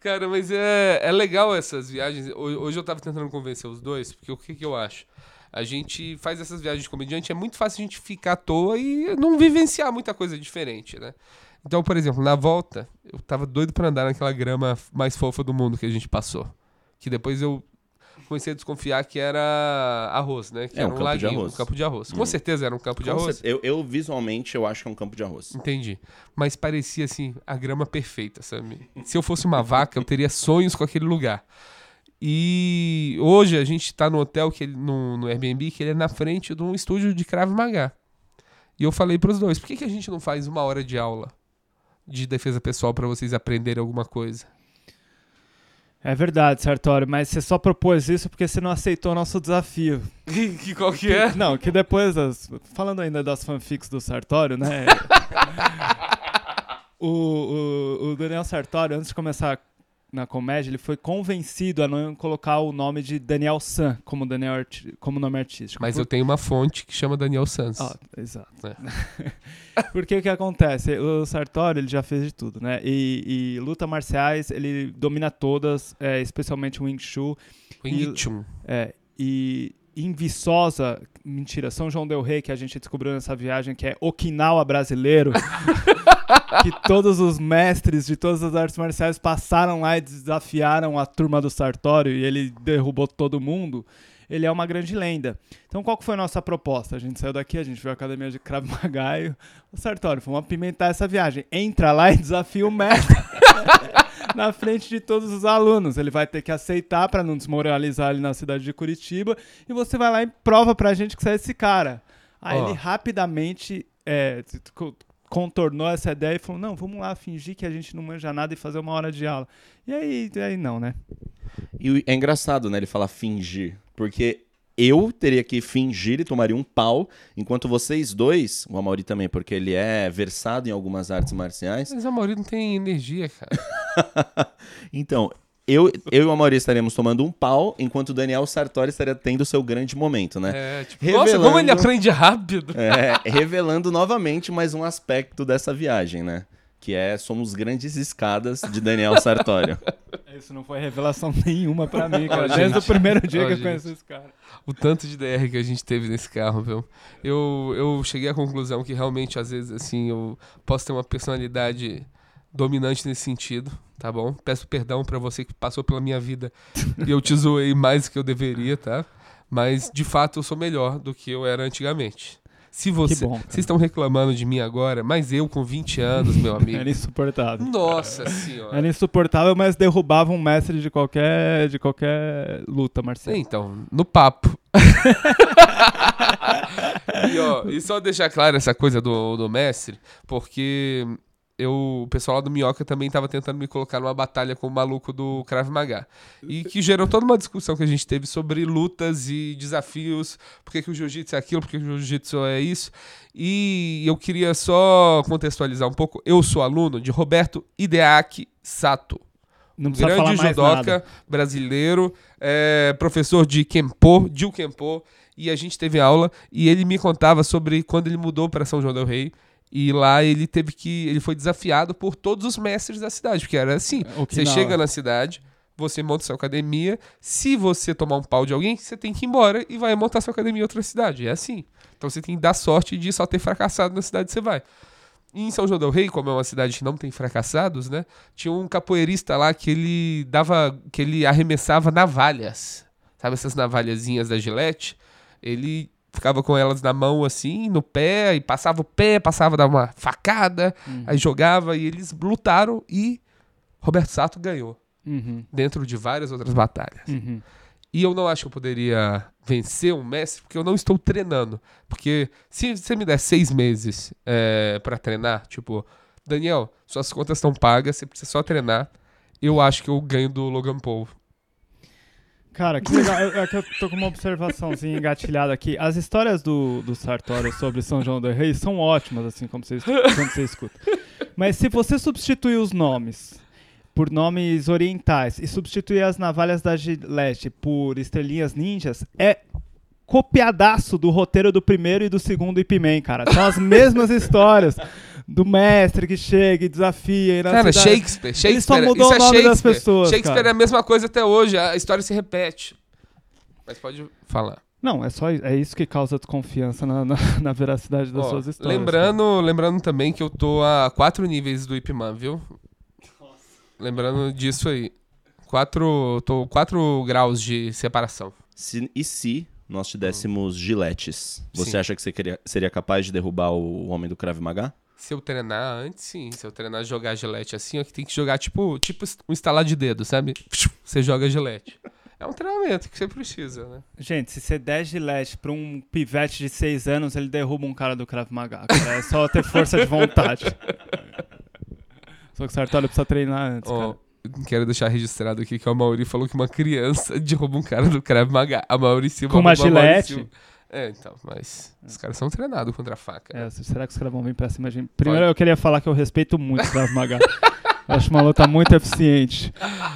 Cara, mas é, é legal essas viagens. Ho- Hoje eu tava tentando convencer os dois, porque o que, que eu acho? A gente faz essas viagens de comediante, é muito fácil a gente ficar à toa e não vivenciar muita coisa diferente, né? Então, por exemplo, na volta, eu tava doido pra andar naquela grama mais fofa do mundo que a gente passou. Que depois eu comecei a desconfiar que era arroz, né? Que É, era um um, campo de laguinho, arroz. um campo de arroz. Com Hum. certeza era um campo de Com arroz. cer- Eu, eu, visualmente eu acho que é um campo de arroz. Entendi. Mas parecia assim, a grama perfeita, sabe? Se eu fosse uma vaca, eu teria sonhos com aquele lugar. E hoje a gente tá no hotel, que ele, no, no Airbnb, que ele é na frente de um estúdio de Krav Maga. E eu falei pros dois, por que, que a gente não faz uma hora de aula de defesa pessoal pra vocês aprenderem alguma coisa? É verdade, Sartório, mas você só propôs isso porque você não aceitou o nosso desafio. que, *laughs* que qual que é? Não, que depois das. Falando ainda das fanfics do Sartório, né? *laughs* o, o, o Daniel Sartório, antes de começar na comédia, ele foi convencido a não colocar o nome de Daniel San como, Daniel arti- como nome artístico. Mas Por- eu tenho uma fonte que chama Daniel Sanz. Ah, exato. É. *laughs* Porque o que acontece? O Sartori ele já fez de tudo, né? E, e luta marciais ele domina todas, é, especialmente o Wing Chun. Wing Chun. É, e em Viçosa, mentira, São João del Rei, que a gente descobriu nessa viagem, que é Okinawa brasileiro, *laughs* que todos os mestres de todas as artes marciais passaram lá e desafiaram a turma do Sartório e ele derrubou todo mundo. Ele é uma grande lenda. Então, qual que foi a nossa proposta? A gente saiu daqui, a gente viu a academia de Krav Maga e o Sartório, vamos apimentar essa viagem. Entra lá e desafia o mestre *laughs* na frente de todos os alunos. Ele vai ter que aceitar para não desmoralizar ali na cidade de Curitiba. E você vai lá e prova pra gente que você é esse cara. Aí Ó. ele rapidamente é, contornou essa ideia e falou: não, vamos lá fingir que a gente não manja nada e fazer uma hora de aula. E aí, aí não, né? E é engraçado, né, ele falar fingir. Porque eu teria que fingir e tomaria um pau, enquanto vocês dois, o Amaury também, porque ele é versado em algumas artes marciais. Mas a Mauri não tem energia, cara. *laughs* Então, eu, eu e o Amaury estaremos tomando um pau, enquanto o Daniel Sartori estaria tendo o seu grande momento, né? É, tipo, nossa, como ele Revelando- aprende rápido. É, revelando novamente mais um aspecto dessa viagem, né? Que é somos grandes escadas de Daniel Sartório. *laughs* Isso não foi revelação nenhuma pra mim, cara. Desde gente. o primeiro dia Ó, que eu gente. conheci esse cara. O tanto de DR que a gente teve nesse carro, viu? Eu, eu cheguei à conclusão que realmente, às vezes, assim, eu posso ter uma personalidade dominante nesse sentido, tá bom? Peço perdão pra você que passou pela minha vida e eu te zoei mais do que eu deveria, tá? Mas, de fato, eu sou melhor do que eu era antigamente. Se você. bom. Vocês estão reclamando de mim agora, mas eu com 20 anos, meu amigo. Era insuportável. Nossa senhora. Era insuportável, mas derrubava um mestre de qualquer, de qualquer luta marcial. Então, no papo. *laughs* e, ó, e só deixar claro essa coisa do, do mestre, porque eu, o pessoal lá do Minhoca também tava tentando me colocar numa batalha com o maluco do Krav Maga. E que gerou toda uma discussão que a gente teve sobre lutas e desafios, por que, que o jiu-jitsu é aquilo, por que, que o jiu-jitsu é isso. E eu queria só contextualizar um pouco. Eu sou aluno de Roberto Ideaki Sato Não um grande judoca brasileiro, é, professor de Kempo, Jiu Kempo, e a gente teve aula e ele me contava sobre quando ele mudou para São João del Rei. E lá ele teve que. Ele foi desafiado por todos os mestres da cidade, porque era assim: você chega na cidade, você monta sua academia. Se você tomar um pau de alguém, você tem que ir embora e vai montar sua academia em outra cidade. É assim. Então você tem que dar sorte de só ter fracassado na cidade que você vai. E em São João del Rei, como é uma cidade que não tem fracassados, né? Tinha um capoeirista lá que ele dava, que ele arremessava navalhas. Sabe essas navalhazinhas da Gillette? Ele ficava com elas na mão assim, no pé, e passava o pé, passava dar uma facada, aí jogava e eles lutaram e Roberto Sato ganhou Uhum, dentro de várias outras batalhas. uhum. E eu não acho que eu poderia vencer um mestre porque eu não estou treinando. Porque se você me der seis meses é, para treinar, tipo, Daniel, suas contas estão pagas, você precisa só treinar. Eu acho que eu ganho do Logan Paul. Cara, que legal. É que eu tô com uma observaçãozinha engatilhada aqui. As histórias do, do Sartório sobre São João do Rei são ótimas, assim, como você, quando você escuta. Mas se você substituir os nomes por nomes orientais e substituir as navalhas da Gillette por estrelinhas ninjas, é copiadaço do roteiro do primeiro e do segundo Ip Man, cara. São as mesmas histórias do mestre que chega e desafia. E na Cara, cidade- Shakespeare, Shakespeare. Ele só mudou isso o é nome das Shakespeare. pessoas, Shakespeare cara. é a mesma coisa até hoje, a história se repete. Mas pode falar. Não, é só é isso que causa desconfiança na, na, *laughs* na veracidade das Ó, suas histórias. lembrando, lembrando também que eu tô a quatro níveis do Ip Man, viu? Lembrando disso aí. Quatro, tô quatro graus de separação. Se- e se nós te dessemos giletes, você Sim. acha que você queria- seria capaz de derrubar o homem do Krav Maga? Se eu treinar antes, sim. Se eu treinar jogar gilete assim, ó, que tem que jogar tipo, tipo um instalar de dedo, sabe? *laughs* Você joga gilete. É um treinamento que você precisa, né? Gente, se você der gilete pra um pivete de 6 anos, ele derruba um cara do Krav Maga. Cara. É só ter força de vontade. *laughs* Só que o Sartório precisa treinar antes, cara. Quero deixar registrado aqui que o Mauri falou que uma criança *laughs* derruba um cara do Krav Maga. A Mauri Silva Com uma gilete? Silva. É, então, mas os caras são treinados contra a faca. É, será que os caras vão vir pra cima de mim? Primeiro eu queria falar que eu respeito muito o Krav Maga. *laughs* Eu acho uma luta muito eficiente.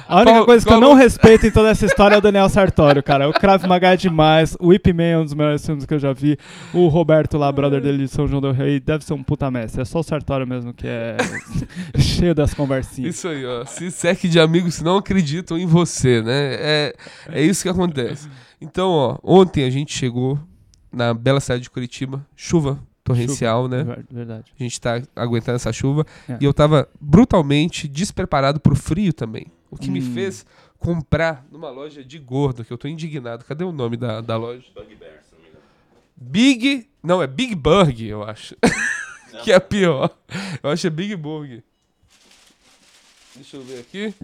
A única Qual- coisa que eu não respeito em toda essa história é o Daniel Sartório, cara. O Krav Maga é demais. O Ip Man é um dos melhores filmes que eu já vi. O Roberto lá, brother dele de São João do Rei, deve ser um puta mestre. É só o Sartório mesmo que é *laughs* cheio das conversinhas. Isso aí, ó. Se seque de amigos que não acreditam em você, né? É, é isso que acontece. Então, ó, ontem a gente chegou na bela cidade de Curitiba, chuva torrencial, né? Ver- Verdade. A gente tá aguentando essa chuva. É. E eu tava brutalmente despreparado pro frio também. O que me Hum. fez comprar numa loja de gordo, que eu tô indignado. Cadê o nome da, da loja? Big. Não, é Big Burg, eu acho. *laughs* que é pior. Eu acho que é Big Burg. Deixa eu ver aqui.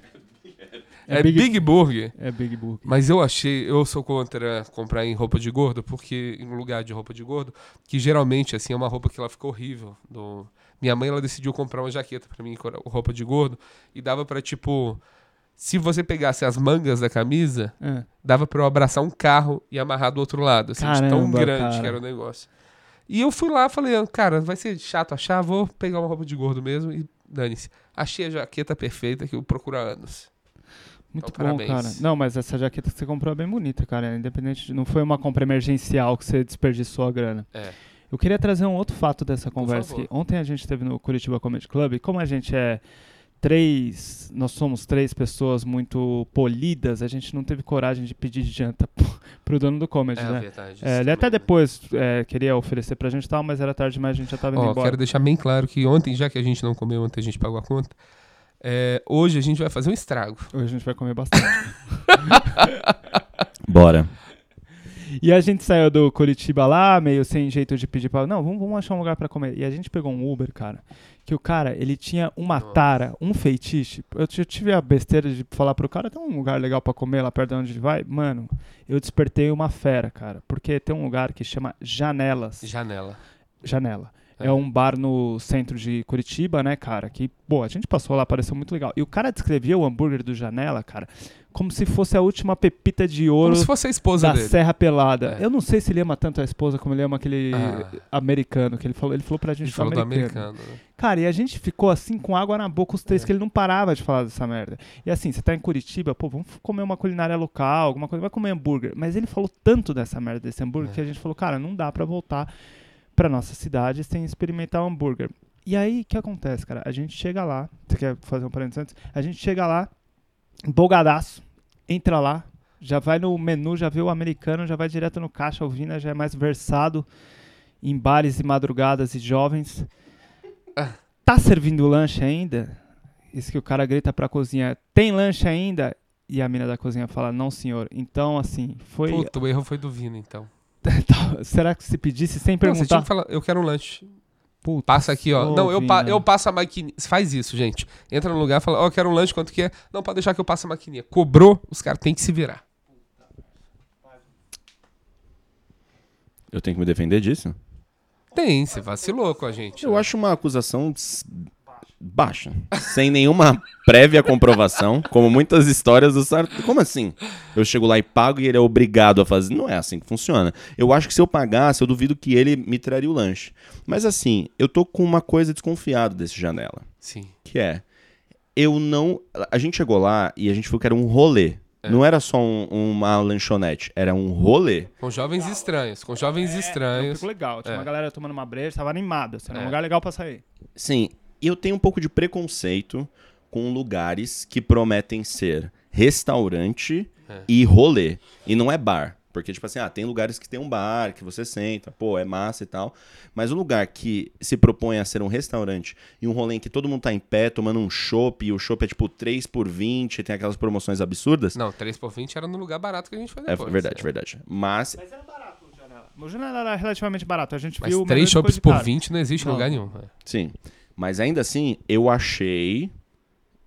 É É, Big- Big, Burg. É Big Book. Mas eu achei, eu sou contra comprar em roupa de gordo, porque em lugar de roupa de gordo, que geralmente assim é uma roupa que ela ficou horrível. Do... Minha mãe ela decidiu comprar uma jaqueta pra mim roupa de gordo e dava pra tipo, se você pegasse as mangas da camisa, É. dava pra eu abraçar um carro e amarrar do outro lado, assim, de tão Caramba, grande cara. que era o negócio. E eu fui lá, falei, "Ah, cara, vai ser chato achar, vou pegar uma roupa de gordo mesmo e dane-se. Achei a jaqueta perfeita que eu procuro há anos. Muito Então, bom, parabéns. cara. Não, mas essa jaqueta que você comprou é bem bonita, cara. Independente de. Não foi uma compra emergencial que você desperdiçou a grana. É. Eu queria trazer um outro fato dessa conversa aqui. Ontem a gente esteve no Curitiba Comedy Club e como a gente é três. Nós somos três pessoas muito polidas, a gente não teve coragem de pedir janta *laughs* pro- dono do comedy, É né? verdade. É, ele até depois é, queria oferecer pra gente e tal, mas era tarde demais, a gente já tava indo Ó, embora. quero deixar bem claro que ontem, já que a gente não comeu, ontem a gente pagou a conta, é, hoje a gente vai fazer um estrago. Hoje a gente vai comer bastante. *laughs* Bora. E a gente saiu do Curitiba lá, meio sem jeito de pedir pra. Não, vamos, vamos achar um lugar pra comer. E a gente pegou um Uber, cara. Que o cara, ele tinha uma Nossa. tara, um feitiço. Eu eu tive a besteira de falar pro cara: tem um lugar legal pra comer lá perto de onde ele vai? Mano, eu despertei uma fera, cara. Porque tem um lugar que chama Janelas. Janela. Janela. É. É um bar no centro de Curitiba, né, cara? Que, pô, a gente passou lá, pareceu muito legal. E o cara descrevia o hambúrguer do Janela, cara, como se fosse a última pepita de ouro Como se fosse a esposa da dele. Serra Pelada. É. Eu não sei se ele ama tanto a esposa como ele ama aquele Ah. americano que ele falou. Ele falou pra gente gente do falou do americano. americano. né? Cara, e a gente ficou assim com água na boca os três, É. que ele não parava de falar dessa merda. E assim, você tá em Curitiba, pô, vamos comer uma culinária local, alguma coisa, vai comer hambúrguer. Mas ele falou tanto dessa merda desse hambúrguer É. que a gente falou, cara, não dá pra voltar pra nossa cidade sem experimentar o hambúrguer. E aí, o que acontece, cara? A gente chega lá, você quer fazer um parênteses antes? A gente chega lá, empolgadaço. entra lá, já vai no menu, já vê o americano, já vai direto no caixa. O Vina já é mais versado em bares e madrugadas e jovens. *laughs* Tá servindo lanche ainda? Isso que o cara grita pra cozinha: tem lanche ainda? E a mina da cozinha fala: não, senhor. Então, assim, foi. Puta, o erro foi do Vina, então. *laughs* Será que se pedisse sem Não, você perguntar? tinha que falar, eu quero um lanche. Puta, Passa aqui, ó. não, eu, pa eu passo a maquininha. Faz isso, gente. Entra no lugar e fala, ó, eu quero um lanche, quanto que é? Não, pode deixar que eu passe a maquininha. Cobrou, os caras têm que se virar. Eu tenho que me defender disso? Tem, você vacilou com a gente. Eu né? acho uma acusação baixa. Sem nenhuma prévia comprovação, como muitas histórias do Sartori. Como assim? Eu chego lá e pago e ele é obrigado a fazer. Não é assim que funciona. Eu acho que se eu pagasse, eu duvido que ele me traria o lanche. Mas assim, eu tô com uma coisa desconfiada desse janela. Sim. Que é. Eu não. A gente chegou lá e a gente viu que era um rolê. Não era só um- uma lanchonete, era um rolê. Com jovens estranhos, com jovens Era um estranhos. pico legal. Tinha É. uma galera tomando uma breja, tava animada. Assim, era um É. lugar legal pra sair. Sim, e eu tenho um pouco de preconceito com lugares que prometem ser restaurante É. e rolê. E não é bar. Porque, tipo assim, ah, tem lugares que tem um bar, que você senta, pô, é massa e tal. Mas o lugar que se propõe a ser um restaurante e um rolê em que todo mundo tá em pé tomando um chopp, e o chopp é tipo 3 por 20, tem aquelas promoções absurdas. Não, 3 por 20 era no lugar barato que a gente foi É depois. verdade, verdade. Mas Mas era barato o janela. O janela era relativamente barato. A gente Mas viu. o 3 menu shops depois de por cara. 20 não existe em Não. lugar nenhum. é. Sim. Mas ainda assim, eu achei.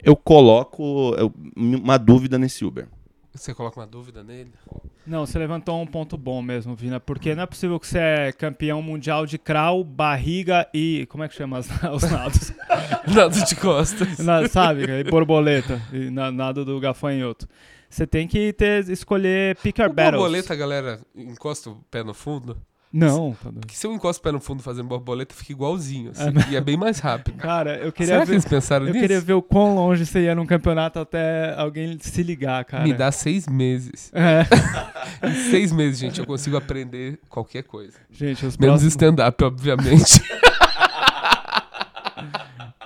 Eu coloco eu- uma dúvida nesse Uber. Você coloca uma dúvida nele? Não, você levantou um ponto bom mesmo, Vina. Porque não é possível que você é campeão mundial de crawl, barriga e. Como é que chama as- *laughs* os nados? Nada de costas. Na- sabe? E borboleta. E na- nado do gafanhoto. Você tem que ter, escolher pick your O battles. borboleta, galera encosta o pé no fundo. Não. tá doido. Porque se eu encosto o pé no fundo fazendo borboleta, fica igualzinho. assim, É, e é bem mais rápido. Cara, eu queria Será que ver. eles pensaram Eu nisso? queria ver o quão longe você ia num campeonato até alguém se ligar, cara. Me dá seis meses. *laughs* É, *laughs* Em seis meses, gente, eu consigo aprender qualquer coisa. gente, os Menos próximos... stand-up, obviamente. *laughs*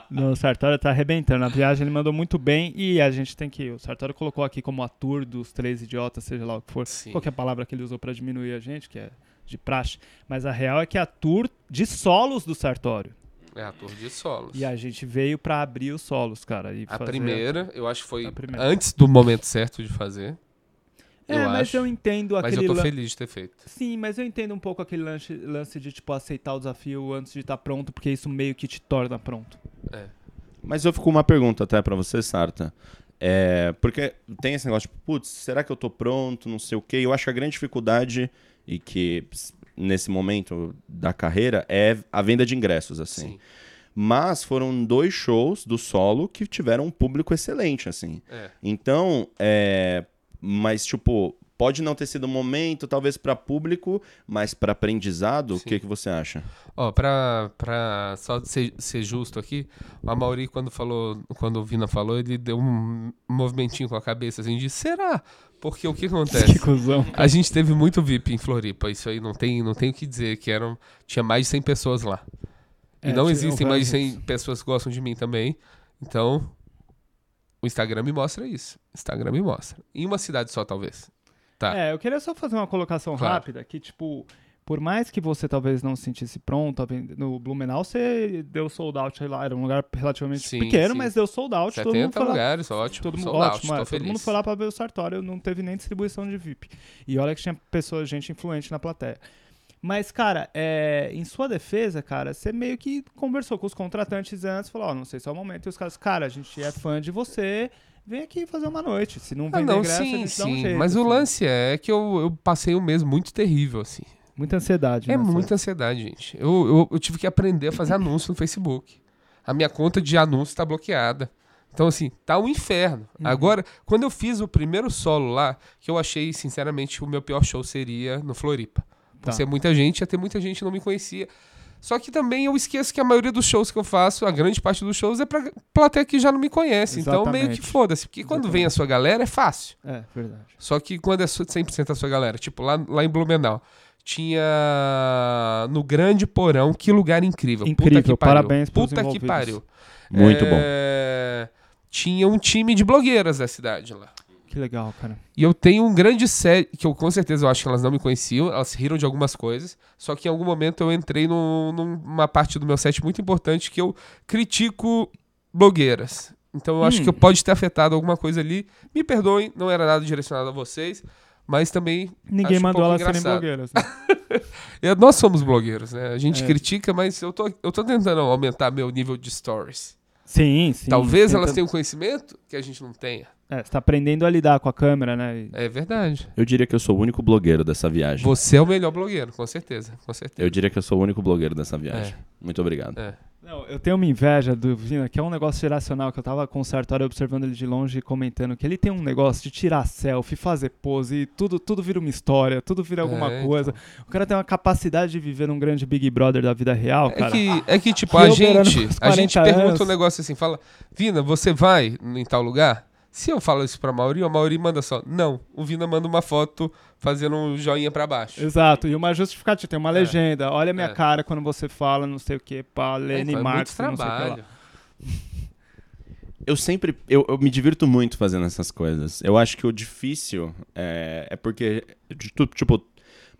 Não, o Sartori tá arrebentando. A viagem ele mandou muito bem e a gente tem que. O Sartori colocou aqui como ator dos três idiotas, seja lá o que for. Sim. Qualquer palavra que ele usou pra diminuir a gente, que é de praxe. Mas a real é que é a tour de solos do Sartório. É ator de solos. E a gente veio pra abrir os solos, cara. E A fazer- primeira, eu acho que foi A antes do momento certo de fazer. É, eu mas acho. eu entendo Mas aquele eu tô lan- feliz de ter feito. Sim, mas eu entendo um pouco aquele lance, lance de, tipo, aceitar o desafio antes de estar pronto, porque isso meio que te torna pronto. É. Mas eu fico com uma pergunta até pra você, Sarta. É, porque tem esse negócio, tipo, putz, será que eu tô pronto, não sei o quê. Eu acho que a grande dificuldade, e que nesse momento da carreira, é a venda de ingressos, assim. Sim. Mas foram dois shows do solo que tiveram um público excelente, assim. É. Então, é. Mas, tipo, pode não ter sido o momento, talvez pra público, mas pra aprendizado, o Sim. que, que você acha? Ó, pra, pra só ser, ser justo aqui, o Amauri, quando falou, quando o Vina falou, ele deu um movimentinho com a cabeça assim de será? Porque o que acontece? *laughs* Que cuzão. A gente teve muito VIP em Floripa, isso aí não tem, não tem o que dizer, que eram, tinha mais de 100 pessoas lá. E É, não tinha existem mais de vários. 100 pessoas que gostam de mim também. Então, o Instagram me mostra isso. Instagram me mostra. Em uma cidade só, talvez. Tá. É, eu queria só fazer uma colocação Claro. rápida, que, tipo, por mais que você talvez não se sentisse pronto, no Blumenau você deu sold out lá, era um lugar relativamente Sim, pequeno, sim. mas deu sold out, todo mundo 70 foi lá. lugares, ótimo. Todo mundo, sold out, ótimo, é, todo mundo foi lá pra ver o Sartório, não teve nem distribuição de VIP. E olha que tinha pessoas, gente influente na plateia. Mas, cara, é, em sua defesa, cara, você meio que conversou com os contratantes antes, falou, ó, não sei se é o momento, e os caras, cara, a gente é fã de você, vem aqui fazer uma noite. Se não Ah, vender não, ingresso, a sim, gente dá um sim. jeito. Mas o assim. lance é que eu, eu passei um mês muito terrível, assim. Muita ansiedade. É nessa- muita ansiedade, gente. Eu, eu, eu tive que aprender a fazer anúncio no Facebook. A minha conta de anúncio tá bloqueada. Então, assim, tá um inferno. Uhum. Agora, quando eu fiz o primeiro solo lá, que eu achei, sinceramente, que o meu pior show seria no Floripa. Tá. ser muita gente, ter muita gente que não me conhecia. Só que também eu esqueço que a maioria dos shows que eu faço, a grande parte dos shows, é pra plateia que já não me conhece. Então, meio que Exatamente. foda-se. Porque quando vem a sua galera, é fácil. É, verdade. Só que quando é su- 100% a sua galera, tipo lá, lá em Blumenau, tinha no Grande Porão, que lugar incrível. Puta Incrível, que pariu. parabéns Puta que envolvidos. pariu. Muito bom. É, Tinha um time de blogueiras da cidade lá. Que legal, cara. E eu tenho um grande série, que eu com certeza eu acho que elas não me conheciam, elas riram de algumas coisas, só que em algum momento eu entrei num- numa parte do meu set muito importante que eu critico blogueiras. Então eu acho Hum. que eu pode ter afetado alguma coisa ali. Me perdoem, não era nada direcionado a vocês, mas também Ninguém Acho um mandou pouco elas serem blogueiras. né? *laughs* nós somos blogueiros, né? A gente É. critica, mas eu tô, eu tô tentando aumentar meu nível de stories. sim, sim. Talvez Tenta- elas tenham conhecimento que a gente não tenha. É, você tá aprendendo a lidar com a câmera, né? É verdade. Eu diria que eu sou o único blogueiro dessa viagem. Você é o melhor blogueiro, com certeza. Com certeza. Eu diria que eu sou o único blogueiro dessa viagem. Muito obrigado. É. Não, eu tenho uma inveja do Vina, que é um negócio geracional, que eu tava com o Sartori observando ele de longe e comentando que ele tem um negócio de tirar selfie, fazer pose, e tudo, tudo vira uma história, tudo vira alguma É, coisa. O cara tem uma capacidade de viver num grande Big Brother da vida real, É cara. que, é que, tipo, Que a gente, a gente 40 pergunta anos. um negócio assim, fala, Vina, você vai em tal lugar? Se eu falo isso pra Mauri, a Mauri manda só, não. O Vina manda uma foto fazendo um joinha pra baixo. Exato, e uma justificativa, tem uma legenda. Olha a minha É. cara quando você fala, não sei o que, pá, É, Lenny é Marx, muito não sei o que lá. trabalho. Eu sempre. Eu, eu me divirto muito fazendo essas coisas. Eu acho que o difícil é, é porque. Tipo,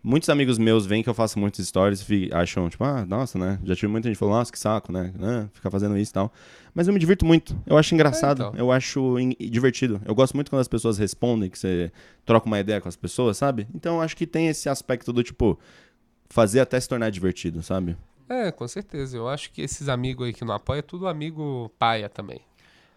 muitos amigos meus veem que eu faço muitas stories e acham, tipo, ah, nossa, né? Já tive muita gente falando, nossa, que saco, né? Ah, ficar fazendo isso e tal. Mas eu me divirto muito. Eu acho engraçado. É, então. Eu acho divertido. Eu gosto muito quando as pessoas respondem, que você troca uma ideia com as pessoas, sabe? Então eu acho que tem esse aspecto do tipo. Fazer até se tornar divertido, sabe? É, com certeza. Eu acho que esses amigos aí que não apoiam é tudo amigo paia também.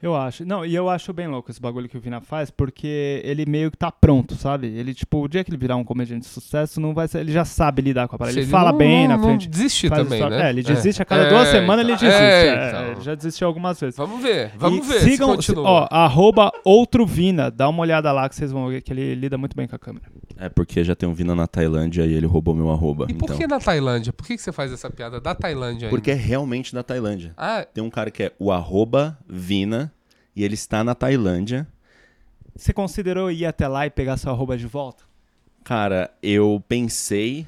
Eu acho. Não, e eu acho bem louco esse bagulho que o Vina faz, porque ele meio que tá pronto, sabe? Ele, tipo, o dia que ele virar um comediante de sucesso, não vai ser. Ele já sabe lidar com a parada. Se Ele, fala bem na não frente. desistir faz também, história- né? É, ele desiste a cada É, duas semanas, ele então. desiste. É, É, então. ele já desistiu algumas vezes. Vamos ver, vamos E ver sigam, se continua. Ó, arroba outro Vina. Dá uma olhada lá que vocês vão ver que ele lida muito bem com a câmera. É porque já tem um Vina na Tailândia e ele roubou meu arroba. e por então. que na Tailândia? Por que, que você faz essa piada da Tailândia ainda? Porque é realmente da Tailândia. Ah, Tem um cara que é o arroba Vina e ele está na Tailândia. Você considerou ir até lá e pegar seu arroba de volta? Cara, eu pensei,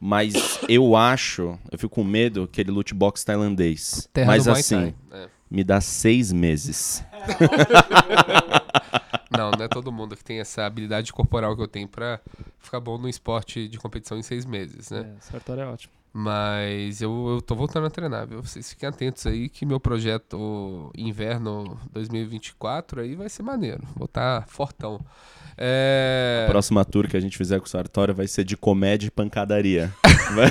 mas *coughs* eu acho, eu fico com medo que ele loot box tailandês. terra mas assim. É. me dá seis meses. *laughs* Não, não é todo mundo que tem essa habilidade corporal que eu tenho pra ficar bom no esporte de competição em seis meses, né? É, Sartori é ótimo. Mas eu, eu tô voltando a treinar, viu? Vocês fiquem atentos aí que meu projeto inverno 2024 aí vai ser maneiro. Vou estar fortão. É... A próxima tour que a gente fizer com o Sartório vai ser de comédia e pancadaria. vai...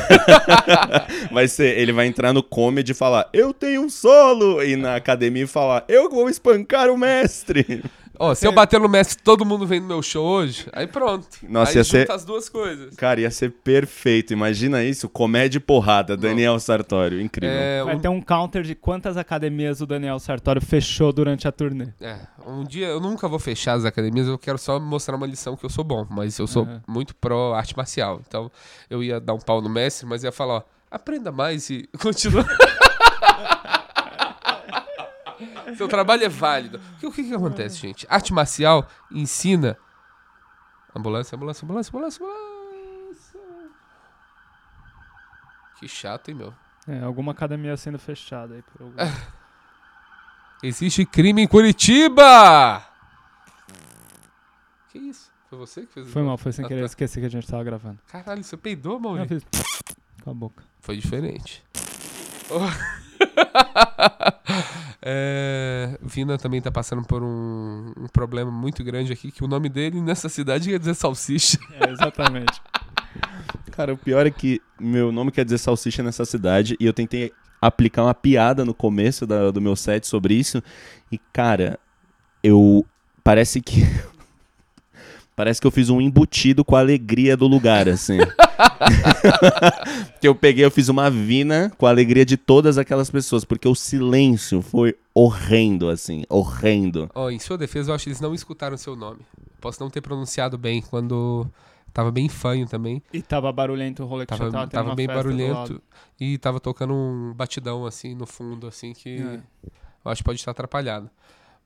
vai ser, ele vai entrar no comedy e falar, eu tenho um solo! E na academia falar, eu vou espancar o mestre! Ó, se eu bater no mestre todo mundo vem no meu show hoje, aí pronto. Nossa, aí ia ser- as duas coisas. Cara, ia ser perfeito. Imagina isso, comédia e porrada, Daniel Sartório, incrível. É, Vai um, ter um counter de quantas academias o Daniel Sartório fechou durante a turnê. é, um dia eu nunca vou fechar as academias, eu quero só mostrar uma lição que eu sou bom, mas eu sou Uhum. muito pró arte marcial. Então eu ia dar um pau no mestre, mas ia falar, ó, aprenda mais e *laughs* continua. Seu trabalho é válido. O que, que acontece, gente? Arte marcial ensina. Ambulância, ambulância, ambulância, ambulância, ambulância. Que chato, hein, meu? É, alguma academia sendo fechada aí por algum... *laughs* Existe crime em Curitiba! Que isso? Foi você que fez Foi mal, foi sem Ah, querer, tá. esqueci que a gente tava gravando. Caralho, você peidou, Eu Maurício? fiz com a boca. Foi diferente. É, *laughs* Vina também tá passando por um, um problema muito grande aqui, que o nome dele nessa cidade quer dizer salsicha. *laughs* É, exatamente. Cara, o pior é que meu nome quer dizer salsicha nessa cidade e eu tentei aplicar uma piada no começo da- do meu set sobre isso e, cara, eu. Parece que. Parece que eu fiz um embutido com a alegria do lugar, assim. *laughs* que eu peguei, eu fiz uma vina com a alegria de todas aquelas pessoas, porque o silêncio foi horrendo, assim, horrendo. Ó, em sua defesa, eu acho que eles não escutaram seu nome. Posso não ter pronunciado bem quando tava bem fanho também. E tava barulhento o rolê que Tava, já tava tava bem barulhento e tava tocando um batidão assim no fundo, assim, que É. eu acho que pode estar atrapalhado.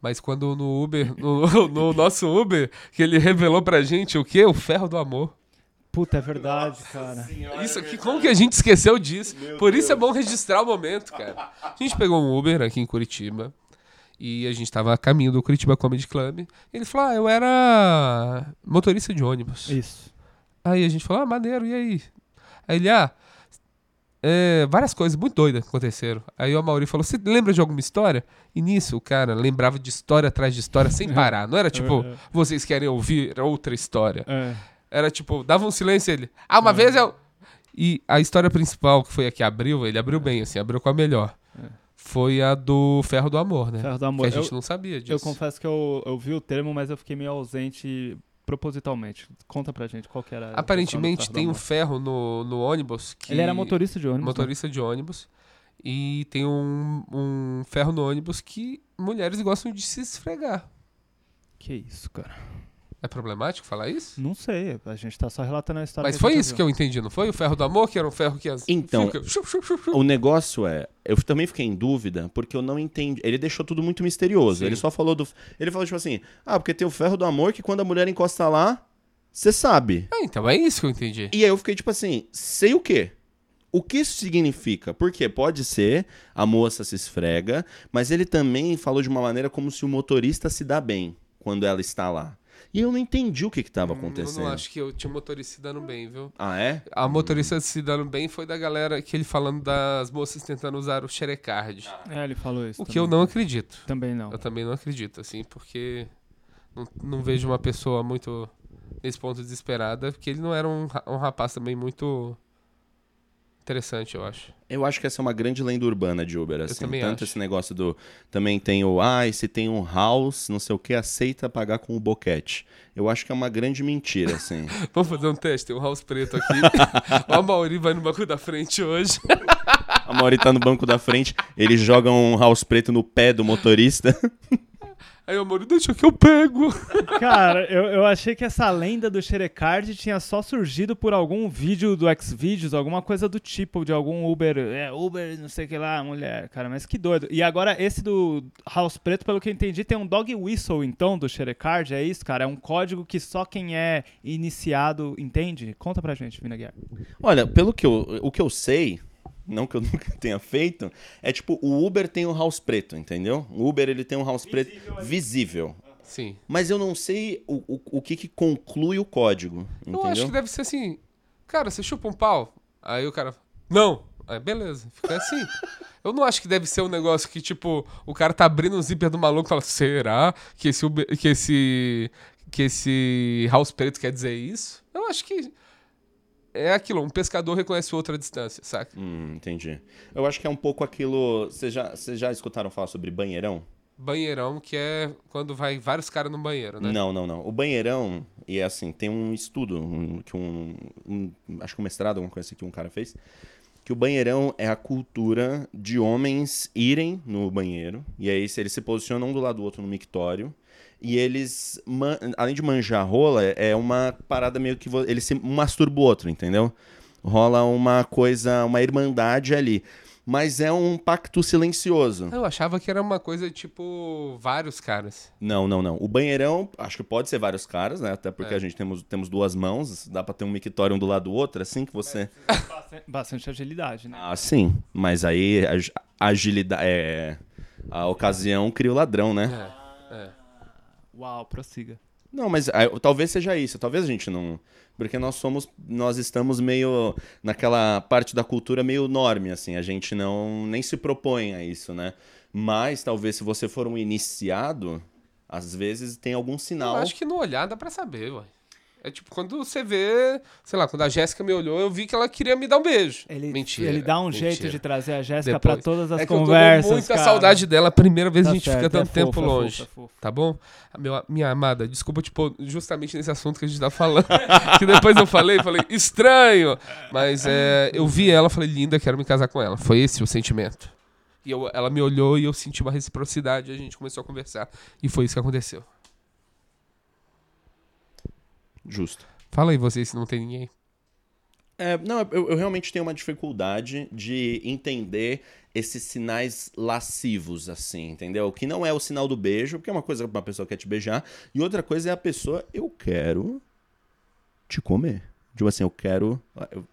Mas quando no Uber, *laughs* no, no nosso Uber, que ele revelou pra gente o quê? O ferro do amor. Puta, é verdade, cara. Isso aqui, como que a gente esqueceu disso? Por isso é bom registrar o momento, cara. A gente pegou um Uber aqui em Curitiba E a gente tava a caminho do Curitiba Comedy Club. Ele falou: Ah, eu era motorista de ônibus. Isso. Aí a gente falou: Ah, maneiro, e aí? Aí ele, ah. É, várias coisas muito doidas aconteceram. Aí o Mauri falou: Você lembra de alguma história? E nisso, o cara lembrava de história atrás de história sem parar. Não era tipo, *laughs* É. vocês querem ouvir outra história. É. Era tipo, dava um silêncio ele. Ah, uma vez eu. E a história principal, que foi a que abriu, ele abriu bem, assim, abriu com a melhor. Foi a do Ferro do Amor, né? Ferro do Amor. Que a gente Eu- não sabia disso. Eu confesso que eu, eu vi o termo, mas eu fiquei meio ausente propositalmente. Conta pra gente qual que era. Aparentemente tem um ferro no, no ônibus que. Ele era motorista de ônibus. né? motorista de ônibus. E tem um, um ferro no ônibus que mulheres gostam de se esfregar. Que isso, cara. É problemático falar isso? Não sei, a gente tá só relatando a história. Mas foi isso ouviu. que eu entendi, não foi? O ferro do amor, que era um ferro que as. Então, fica-. O negócio é, eu também fiquei em dúvida porque eu não entendi. Ele deixou tudo muito misterioso. Sim. Ele só falou do. Ele falou tipo assim: ah, porque tem o ferro do amor que quando a mulher encosta lá, você sabe. Ah, então é isso que eu entendi. E aí eu fiquei tipo assim: sei o quê? O que isso significa? Porque pode ser a moça se esfrega, mas ele também falou de uma maneira como se o motorista se dá bem quando ela está lá. E eu não entendi o que estava Eu acontecendo. não acho que eu tinha motorista se dando bem, viu? Ah, é? A motorista se dando bem foi da galera que ele falando das moças tentando usar o xerecard. É, ele falou isso. O que eu também. não acredito. Também não. Eu também não acredito, assim, porque não, não vejo uma pessoa muito nesse ponto desesperada, porque ele não era um, um rapaz também muito interessante, eu acho. Eu acho que essa é uma grande lenda urbana de Uber, assim. também Tanto acho. esse negócio do. Também tem o. Ah, se tem um house, não sei o que, aceita pagar com o boquete. Eu acho que é uma grande mentira, assim. *laughs* Vamos fazer um teste, tem um house preto aqui. *laughs* o Amauri vai no banco da frente hoje. A Mauri tá no banco da frente, ele joga um house preto no pé do motorista. *laughs* Aí o Amauri, deixa que eu pego. *laughs* Cara, eu, eu achei que essa lenda do Xerecard tinha só surgido por algum vídeo do Xvideos, alguma coisa do tipo, de algum Uber, é, Uber, não sei o que lá, mulher, cara, mas que doido. E agora esse do House Preto, pelo que eu entendi, tem um dog whistle, então, do Xerecard, é isso, cara? É um código que só quem é iniciado entende? Conta pra gente, Vina Guiar. Olha, pelo que eu, o que eu sei, não que eu *laughs* nunca tenha feito, é tipo, o Uber tem um house preto, entendeu? O Uber ele tem um house preto visível. Sim. Mas eu não sei o, o, o que, que conclui o código, Eu entendeu? acho que deve ser assim, cara, você chupa um pau? Aí o cara, não. Aí beleza, fica assim. *laughs* Eu não acho que deve ser um negócio que, tipo, o cara tá abrindo o zíper do maluco e fala, será que esse, Uber- que esse, que esse house preto quer dizer isso? Eu acho que é aquilo, um pescador reconhece o outro à distância, saca? Hum, entendi. Eu acho que é um pouco aquilo. Vocês já, já escutaram falar sobre banheirão? Banheirão, que é quando vai vários caras no banheiro, né? Não, não, não. O banheirão, e é assim, tem um estudo um- que um, um- Acho que um mestrado, alguma coisa assim que um cara fez. Que o banheirão é a cultura de homens irem no banheiro. E aí eles se posicionam um do lado do outro no mictório. E eles, além de manjar rola, é uma parada meio que. Ele se masturba o outro, entendeu? Rola uma coisa, uma irmandade ali. Mas é um pacto silencioso. Eu achava que era uma coisa tipo vários caras. Não, não, não. O banheirão, acho que pode ser vários caras, né? Até porque É. a gente temos, temos duas mãos, dá pra ter um mictório um do lado do outro, assim que você. Bastante, bastante agilidade, né? Ah, sim. Mas aí ag- agilidade. É. A ocasião cria o ladrão, né? É, é. Uau, prossiga. Não, mas ah, talvez seja isso. Talvez a gente não. Porque nós somos. Nós estamos meio. Naquela parte da cultura meio norme, assim. A gente não. Nem se propõe a isso, né? Mas talvez se você for um iniciado, às vezes tem algum sinal. Eu acho que no olhar dá pra saber, ué. É tipo, quando você vê, sei lá, quando a Jéssica me olhou, eu vi que ela queria me dar um beijo. Ele, mentira. ele dá um mentira. jeito de trazer a Jéssica pra todas as é que eu tô conversas. muita cara. saudade dela, a primeira vez Tá a gente fica certo, tanto é tempo fofo, é fofo, longe. é fofo. Tá bom? A Meu, minha amada, desculpa, tipo, justamente nesse assunto que a gente tá falando. *laughs* que depois eu falei, falei, estranho. Mas é, eu vi ela, falei, linda, quero me casar com ela. Foi esse o sentimento. E eu- ela me olhou e eu senti uma reciprocidade e a gente começou a conversar. E foi isso que aconteceu. Justo. Fala aí vocês se não tem ninguém. É, não, eu, eu realmente tenho uma dificuldade de entender esses sinais lascivos, assim, entendeu? Que não é o sinal do beijo, porque é uma coisa que uma pessoa quer te beijar, e outra coisa é a pessoa, eu quero te comer. Tipo assim, eu quero. Eu,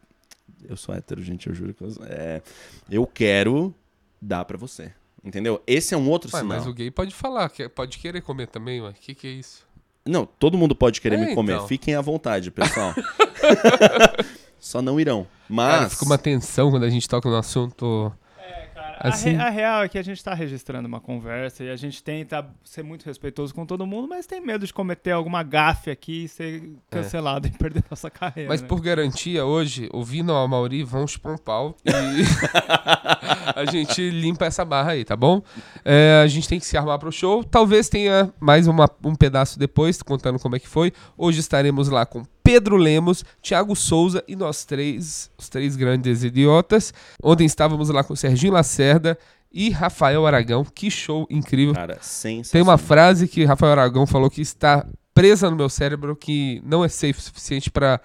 eu sou hétero, gente, eu juro que eu sou. É, eu quero dar pra você. Entendeu? Esse é um outro Ué, sinal. mas o gay pode falar, que- pode querer comer também, ué. O que, que é isso? Não, todo mundo pode querer É, me comer. então. Fiquem à vontade, pessoal. *laughs* Só não irão. Cara, Mas. fica uma tensão quando a gente toca no assunto. A, Assim- re- a real é que a gente tá registrando uma conversa e a gente tenta ser muito respeitoso com todo mundo, mas tem medo de cometer alguma gafe aqui e ser cancelado e perder nossa carreira. Mas né? por garantia, hoje, o Vino e o Mauri vão chupar um pau e *laughs* *laughs* a gente limpa essa barra aí, tá bom? É, a gente tem que se armar pro show. Talvez tenha mais uma- um pedaço depois, contando como é que foi. Hoje estaremos lá com Pedro Lemos, Thiago Souza e nós três, os três grandes idiotas. Ontem estávamos lá com Serginho Lacerda e Rafael Aragão. Que show incrível. Cara, sensacional. Tem uma frase que Rafael Aragão falou que está presa no meu cérebro, que não é safe o suficiente pra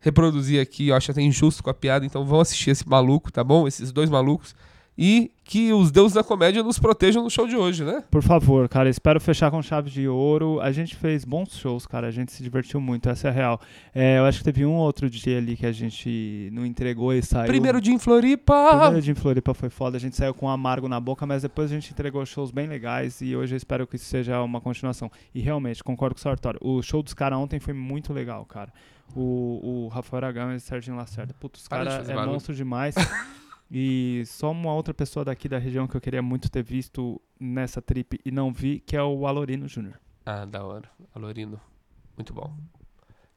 reproduzir aqui. Eu acho até injusto com a piada, então vão assistir esse maluco, tá bom? Esses dois malucos. E que os deuses da comédia nos protejam no show de hoje, né? Por favor, cara, espero fechar com chave de ouro. A gente fez bons shows, cara, a gente se divertiu muito, essa é a real. É, eu acho que teve um outro dia ali que a gente não entregou e saiu. Primeiro dia em Floripa! Primeiro dia em Floripa foi foda, a gente saiu com um amargo na boca, mas depois a gente entregou shows bem legais e hoje eu espero que isso seja uma continuação. E realmente, concordo com o Sartório, o show dos caras ontem foi muito legal, cara. O, o Rafael Aragão e o Serginho Lacerda. Putz, os caras é barulho. monstro demais. *laughs* e só uma outra pessoa daqui da região que eu queria muito ter visto nessa trip e não vi, que é o Alorino Júnior. Ah, da hora. Alorino. Muito bom.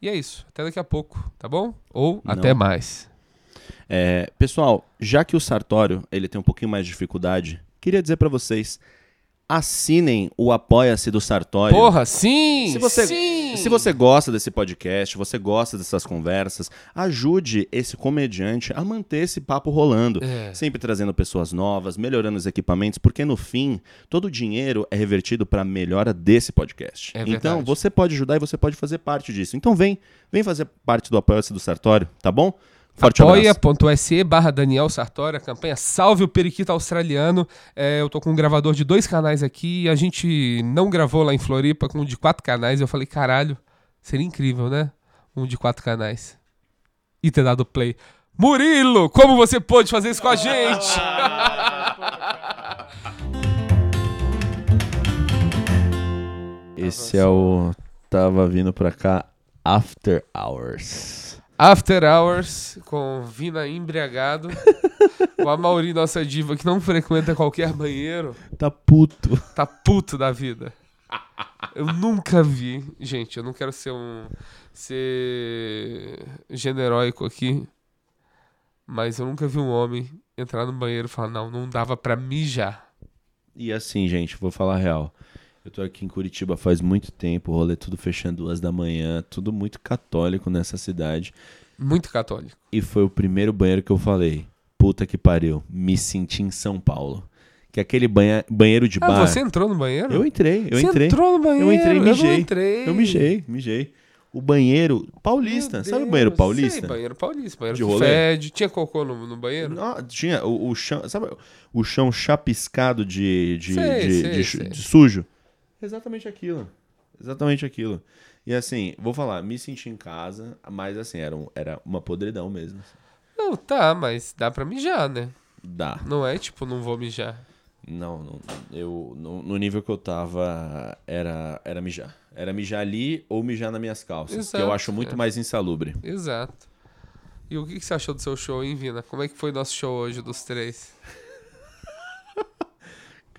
E é isso. Até daqui a pouco, tá bom? Ou Não. até mais. É, pessoal, já que o Sartório ele tem um pouquinho mais de dificuldade, queria dizer pra vocês: assinem o Apoia-se do Sartório. Porra, sim! Se você, sim! se você gosta desse podcast, você gosta dessas conversas, ajude esse comediante a manter esse papo rolando. É. Sempre trazendo pessoas novas, melhorando os equipamentos, porque no fim, todo o dinheiro é revertido para a melhora desse podcast. É então, você pode ajudar e você pode fazer parte disso. Então, vem, vem fazer parte do Apoia-se do Sartório, tá bom? Forte abraço. apoia.se barra Daniel Sartori, a campanha Salve o Periquito Australiano. É, eu tô com um gravador de dois canais aqui e a gente não gravou lá em Floripa com um de quatro canais. Eu falei, caralho, seria incrível, né? Um de quatro canais. E ter dado play. Murilo, como você pôde fazer isso com a gente? Esse é o. Tava vindo pra cá After Hours. After Hours com Vina embriagado. *laughs* o Amauri, nossa diva, que não frequenta qualquer banheiro, Tá puto. tá puto da vida. Eu nunca vi. Gente, eu não quero ser um. ser generóico aqui. Mas eu nunca vi um homem entrar no banheiro e falar: não, não dava pra mijar. E assim, gente, vou falar a real. Eu tô aqui em Curitiba faz muito tempo, o rolê tudo fechando duas da manhã, tudo muito católico nessa cidade. Muito católico. E foi o primeiro banheiro que eu falei. Puta que pariu, me senti em São Paulo. Que aquele banha- banheiro de Ah, bar. você entrou no banheiro? Eu entrei, eu você entrei. entrou no banheiro? Eu entrei, mijei. entrei. Eu mijei, mijei. O banheiro paulista, Meu sabe o banheiro Sei, paulista? banheiro paulista. Banheiro De rolê? fede. Tinha cocô no, no banheiro? Não, tinha o, o chão, sabe o chão chapiscado de, de, Sei, de- sei, de sei. de sujo? Exatamente aquilo. Exatamente aquilo. E assim, vou falar, me senti em casa, mas assim, era, um- era uma podridão mesmo. Não, tá, mas dá pra mijar, né? Dá. Não é tipo, não vou mijar. Não, não eu, no, no nível que eu tava, era, era mijar. Era mijar ali ou mijar nas minhas calças, que eu Exato, acho muito é. mais insalubre. Exato. E o que, que você achou do seu show, hein, Vina? Como é que foi nosso show hoje dos três?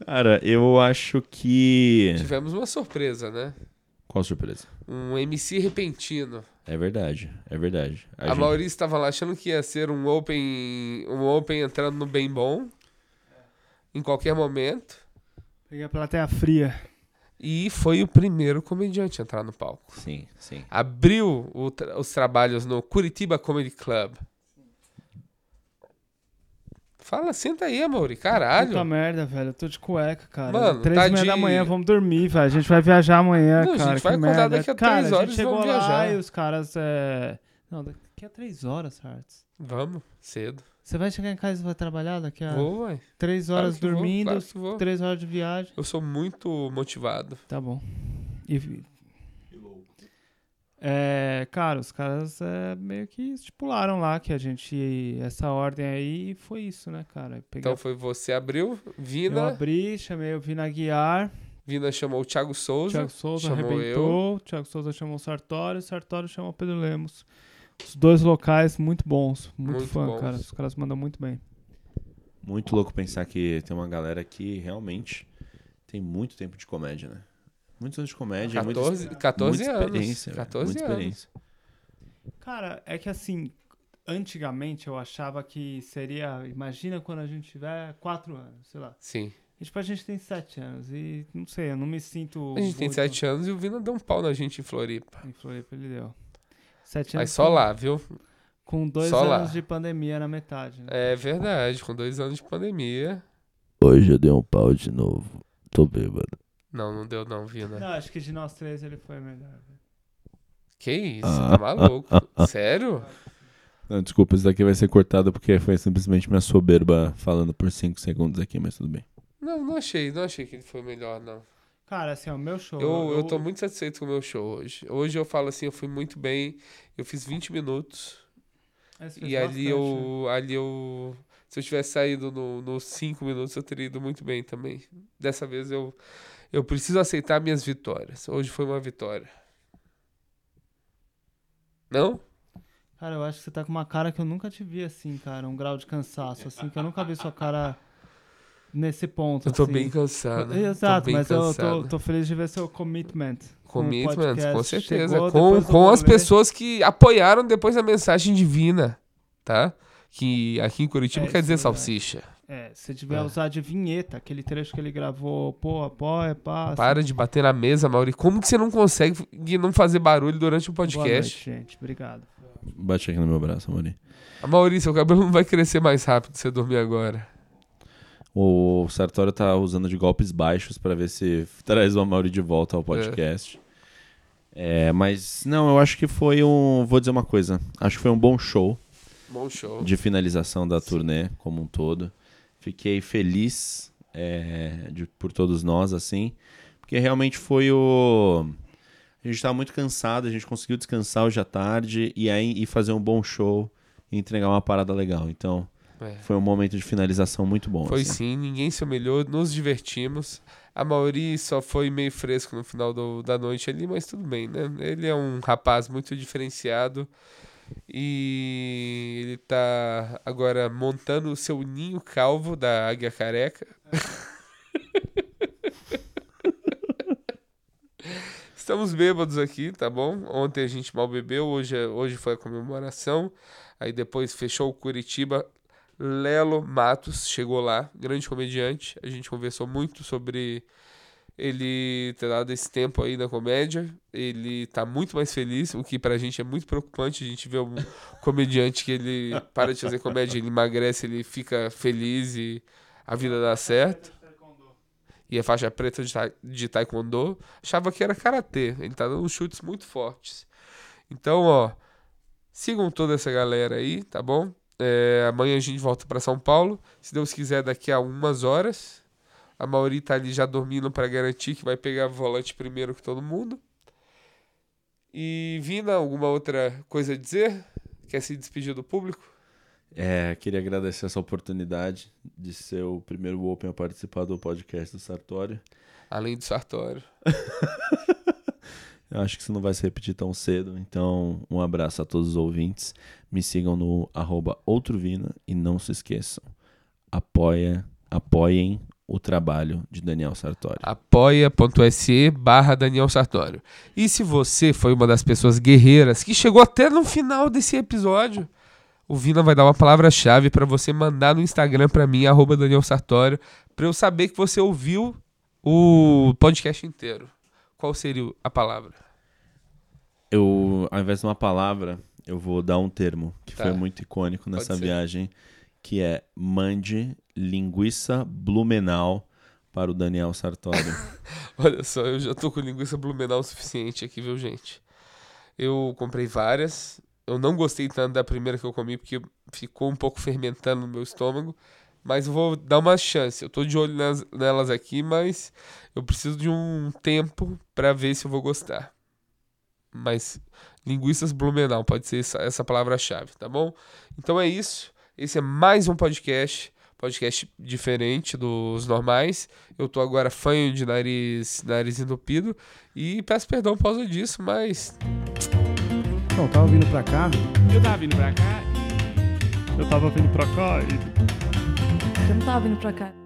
Cara, eu acho que... Tivemos uma surpresa, né? Qual surpresa? Um MC repentino. É verdade, é verdade. A, gente- Maurício estava lá achando que ia ser um open, um open entrando no bem bom. Em qualquer momento. Peguei a plateia fria. E foi o primeiro comediante a entrar no palco. Sim, sim. Abriu o tra- os trabalhos no Curitiba Comedy Club. Fala, senta aí, Amaury. Caralho. Puta merda, velho. Eu tô de cueca, cara. Mano, três tá de- da manhã, vamos dormir, velho. A gente vai viajar amanhã, Não, a cara. gente vai acordar daqui a cara, três a horas e vamos viajar. e os caras, é... Não, daqui a três horas, Hartz. Vamos, cedo. Você vai chegar em casa e vai trabalhar daqui a Vou, ué. três Claro horas vou, dormindo, claro que vou. três horas de viagem. Eu sou muito motivado. Tá bom. E... É, cara, os caras é, meio que estipularam lá que a gente. Essa ordem aí foi isso, né, cara? Peguei Então foi você abriu, eu Vina, abri, chamei o Vina Guiar, Vina chamou o Thiago o Souza, Thiago Souza chamou arrebentou, o Thiago Souza chamou o Sartório, o Sartório chamou o Pedro Lemos. Os dois locais muito bons, muito, Muito fã, bons. cara. Os caras mandam muito bem. Muito louco pensar que tem uma galera que realmente tem muito tempo de comédia, né? Muitos anos de comédia. 14, muita, 14 muita anos. experiência, velho, 14 muita anos. experiência. Cara, é que assim, antigamente eu achava que seria. Imagina quando a gente tiver quatro anos, sei lá. Sim. E, tipo, a gente tem sete anos. E não sei, eu não me sinto. A gente tem muito- 7 anos e o Vina deu um pau na gente em Floripa. Em Floripa ele deu. Sete Mas anos. só com- lá, viu? Com dois Só lá. anos de pandemia na metade. Né? É verdade, com dois anos de pandemia. Hoje eu dei um pau de novo. Tô bêbado. Não, não deu não, Vina. Não, acho que de nós três ele foi melhor. velho. Que isso, Ah. tá maluco? *laughs* Sério? Não, desculpa, isso daqui vai ser cortado porque foi simplesmente minha soberba falando por 5 segundos aqui, mas tudo bem. Não, não achei, não achei que ele foi melhor, não. Cara, assim, ó, o meu show. Eu, eu tô muito satisfeito com o meu show hoje. Hoje eu falo assim, eu fui muito bem. Eu fiz 20 minutos. Fez E ali bastante, né? eu. Ali eu. Se eu tivesse saído nos no 5 minutos, eu teria ido muito bem também. Dessa vez eu. Eu preciso aceitar minhas vitórias. Hoje foi uma vitória. Não? Cara, eu acho que você tá com uma cara que eu nunca te vi assim, cara. Um grau de cansaço, assim, que eu nunca vi sua cara nesse ponto. Eu tô assim. bem cansado. Exato, bem mas eu cansado. tô, tô feliz de ver seu commitment. com Commitment, podcast. com certeza. Chegou com com as pessoas que apoiaram depois da mensagem divina, tá? Que aqui em Curitiba É, quer dizer é salsicha. É, se tiver É. usar de vinheta, aquele trecho que ele gravou, pô, apoia, passa. Para de bater na mesa, Mauri. Como que você não consegue não fazer barulho durante o Boa podcast? noite, gente. Obrigado. Bate aqui no meu braço, Amori. A Mauri, seu cabelo não vai crescer mais rápido se você dormir agora. O Sartório tá usando de golpes baixos pra ver se *laughs* traz o Amaury de volta ao podcast. É, mas não, eu acho que foi um. Vou dizer uma coisa. Acho que foi um bom show Bom show. de finalização da turnê como um todo. Fiquei feliz é, de- por todos nós, assim, porque realmente foi o. A gente tava muito cansado, a gente conseguiu descansar hoje à tarde e aí e fazer um bom show e entregar uma parada legal. Então, É. foi um momento de finalização muito bom. Foi assim. sim, ninguém se humilhou, nos divertimos. A Mauri só foi meio fresco no final do- da noite ali, mas tudo bem, né? Ele é um rapaz muito diferenciado e ele tá agora montando o seu ninho calvo da águia careca. *laughs* Estamos bêbados aqui, tá bom? Ontem a gente mal bebeu, hoje, hoje foi a comemoração. Aí depois fechou o Curitiba. Lelo Matos chegou lá, grande comediante. A gente conversou muito sobre ele ter dado esse tempo aí na comédia. Ele tá muito mais feliz, o que pra gente é muito preocupante. A gente vê um *laughs* comediante que ele para de fazer comédia, ele emagrece, ele fica feliz e a vida dá certo. E é faixa preta de, ta- de taekwondo. Achava que era karatê. Ele tá dando chutes muito fortes. Então, ó, sigam toda essa galera aí, tá bom? É, amanhã a gente volta para São Paulo. Se Deus quiser, daqui a umas horas. A Mauri tá ali já dormindo para garantir que vai pegar o volante primeiro que todo mundo. E Vina, alguma outra coisa a dizer? Quer se despedir do público? É, queria agradecer essa oportunidade de ser o primeiro Open a participar do podcast do Sartório. Além do Sartório. *laughs* Eu acho que isso não vai se repetir tão cedo, então um abraço a todos os ouvintes. Me sigam no arroba outrovina e não se esqueçam, apoia, apoiem o trabalho de Daniel Sartório. apoia.se barra Daniel Sartório. E se você foi uma das pessoas guerreiras que chegou até no final desse episódio, o Vina vai dar uma palavra-chave para você mandar no Instagram para mim, arroba Daniel Sartório, para eu saber que você ouviu o podcast inteiro. Qual seria a palavra? Eu, ao invés de uma palavra, eu vou dar um termo que Tá. foi muito icônico nessa viagem, que é mande linguiça blumenau para o Daniel Sartório. *laughs* Olha só, eu já tô com linguiça blumenau o suficiente aqui, viu, gente? Eu comprei várias. Eu não gostei tanto da primeira que eu comi, porque ficou um pouco fermentando no meu estômago. Mas eu vou dar uma chance. Eu tô de olho nas- nelas aqui, mas eu preciso de um tempo pra ver se eu vou gostar. mas linguiças Blumenau pode ser essa, essa palavra-chave, tá bom? Então é isso. Esse é mais um podcast, podcast diferente dos normais. Eu tô agora fanho de nariz, nariz entupido e peço perdão por causa disso, mas Não, tava vindo pra cá. Eu tava vindo pra cá. Eu tava vindo pra cá e... Eu não tava vindo pra cá.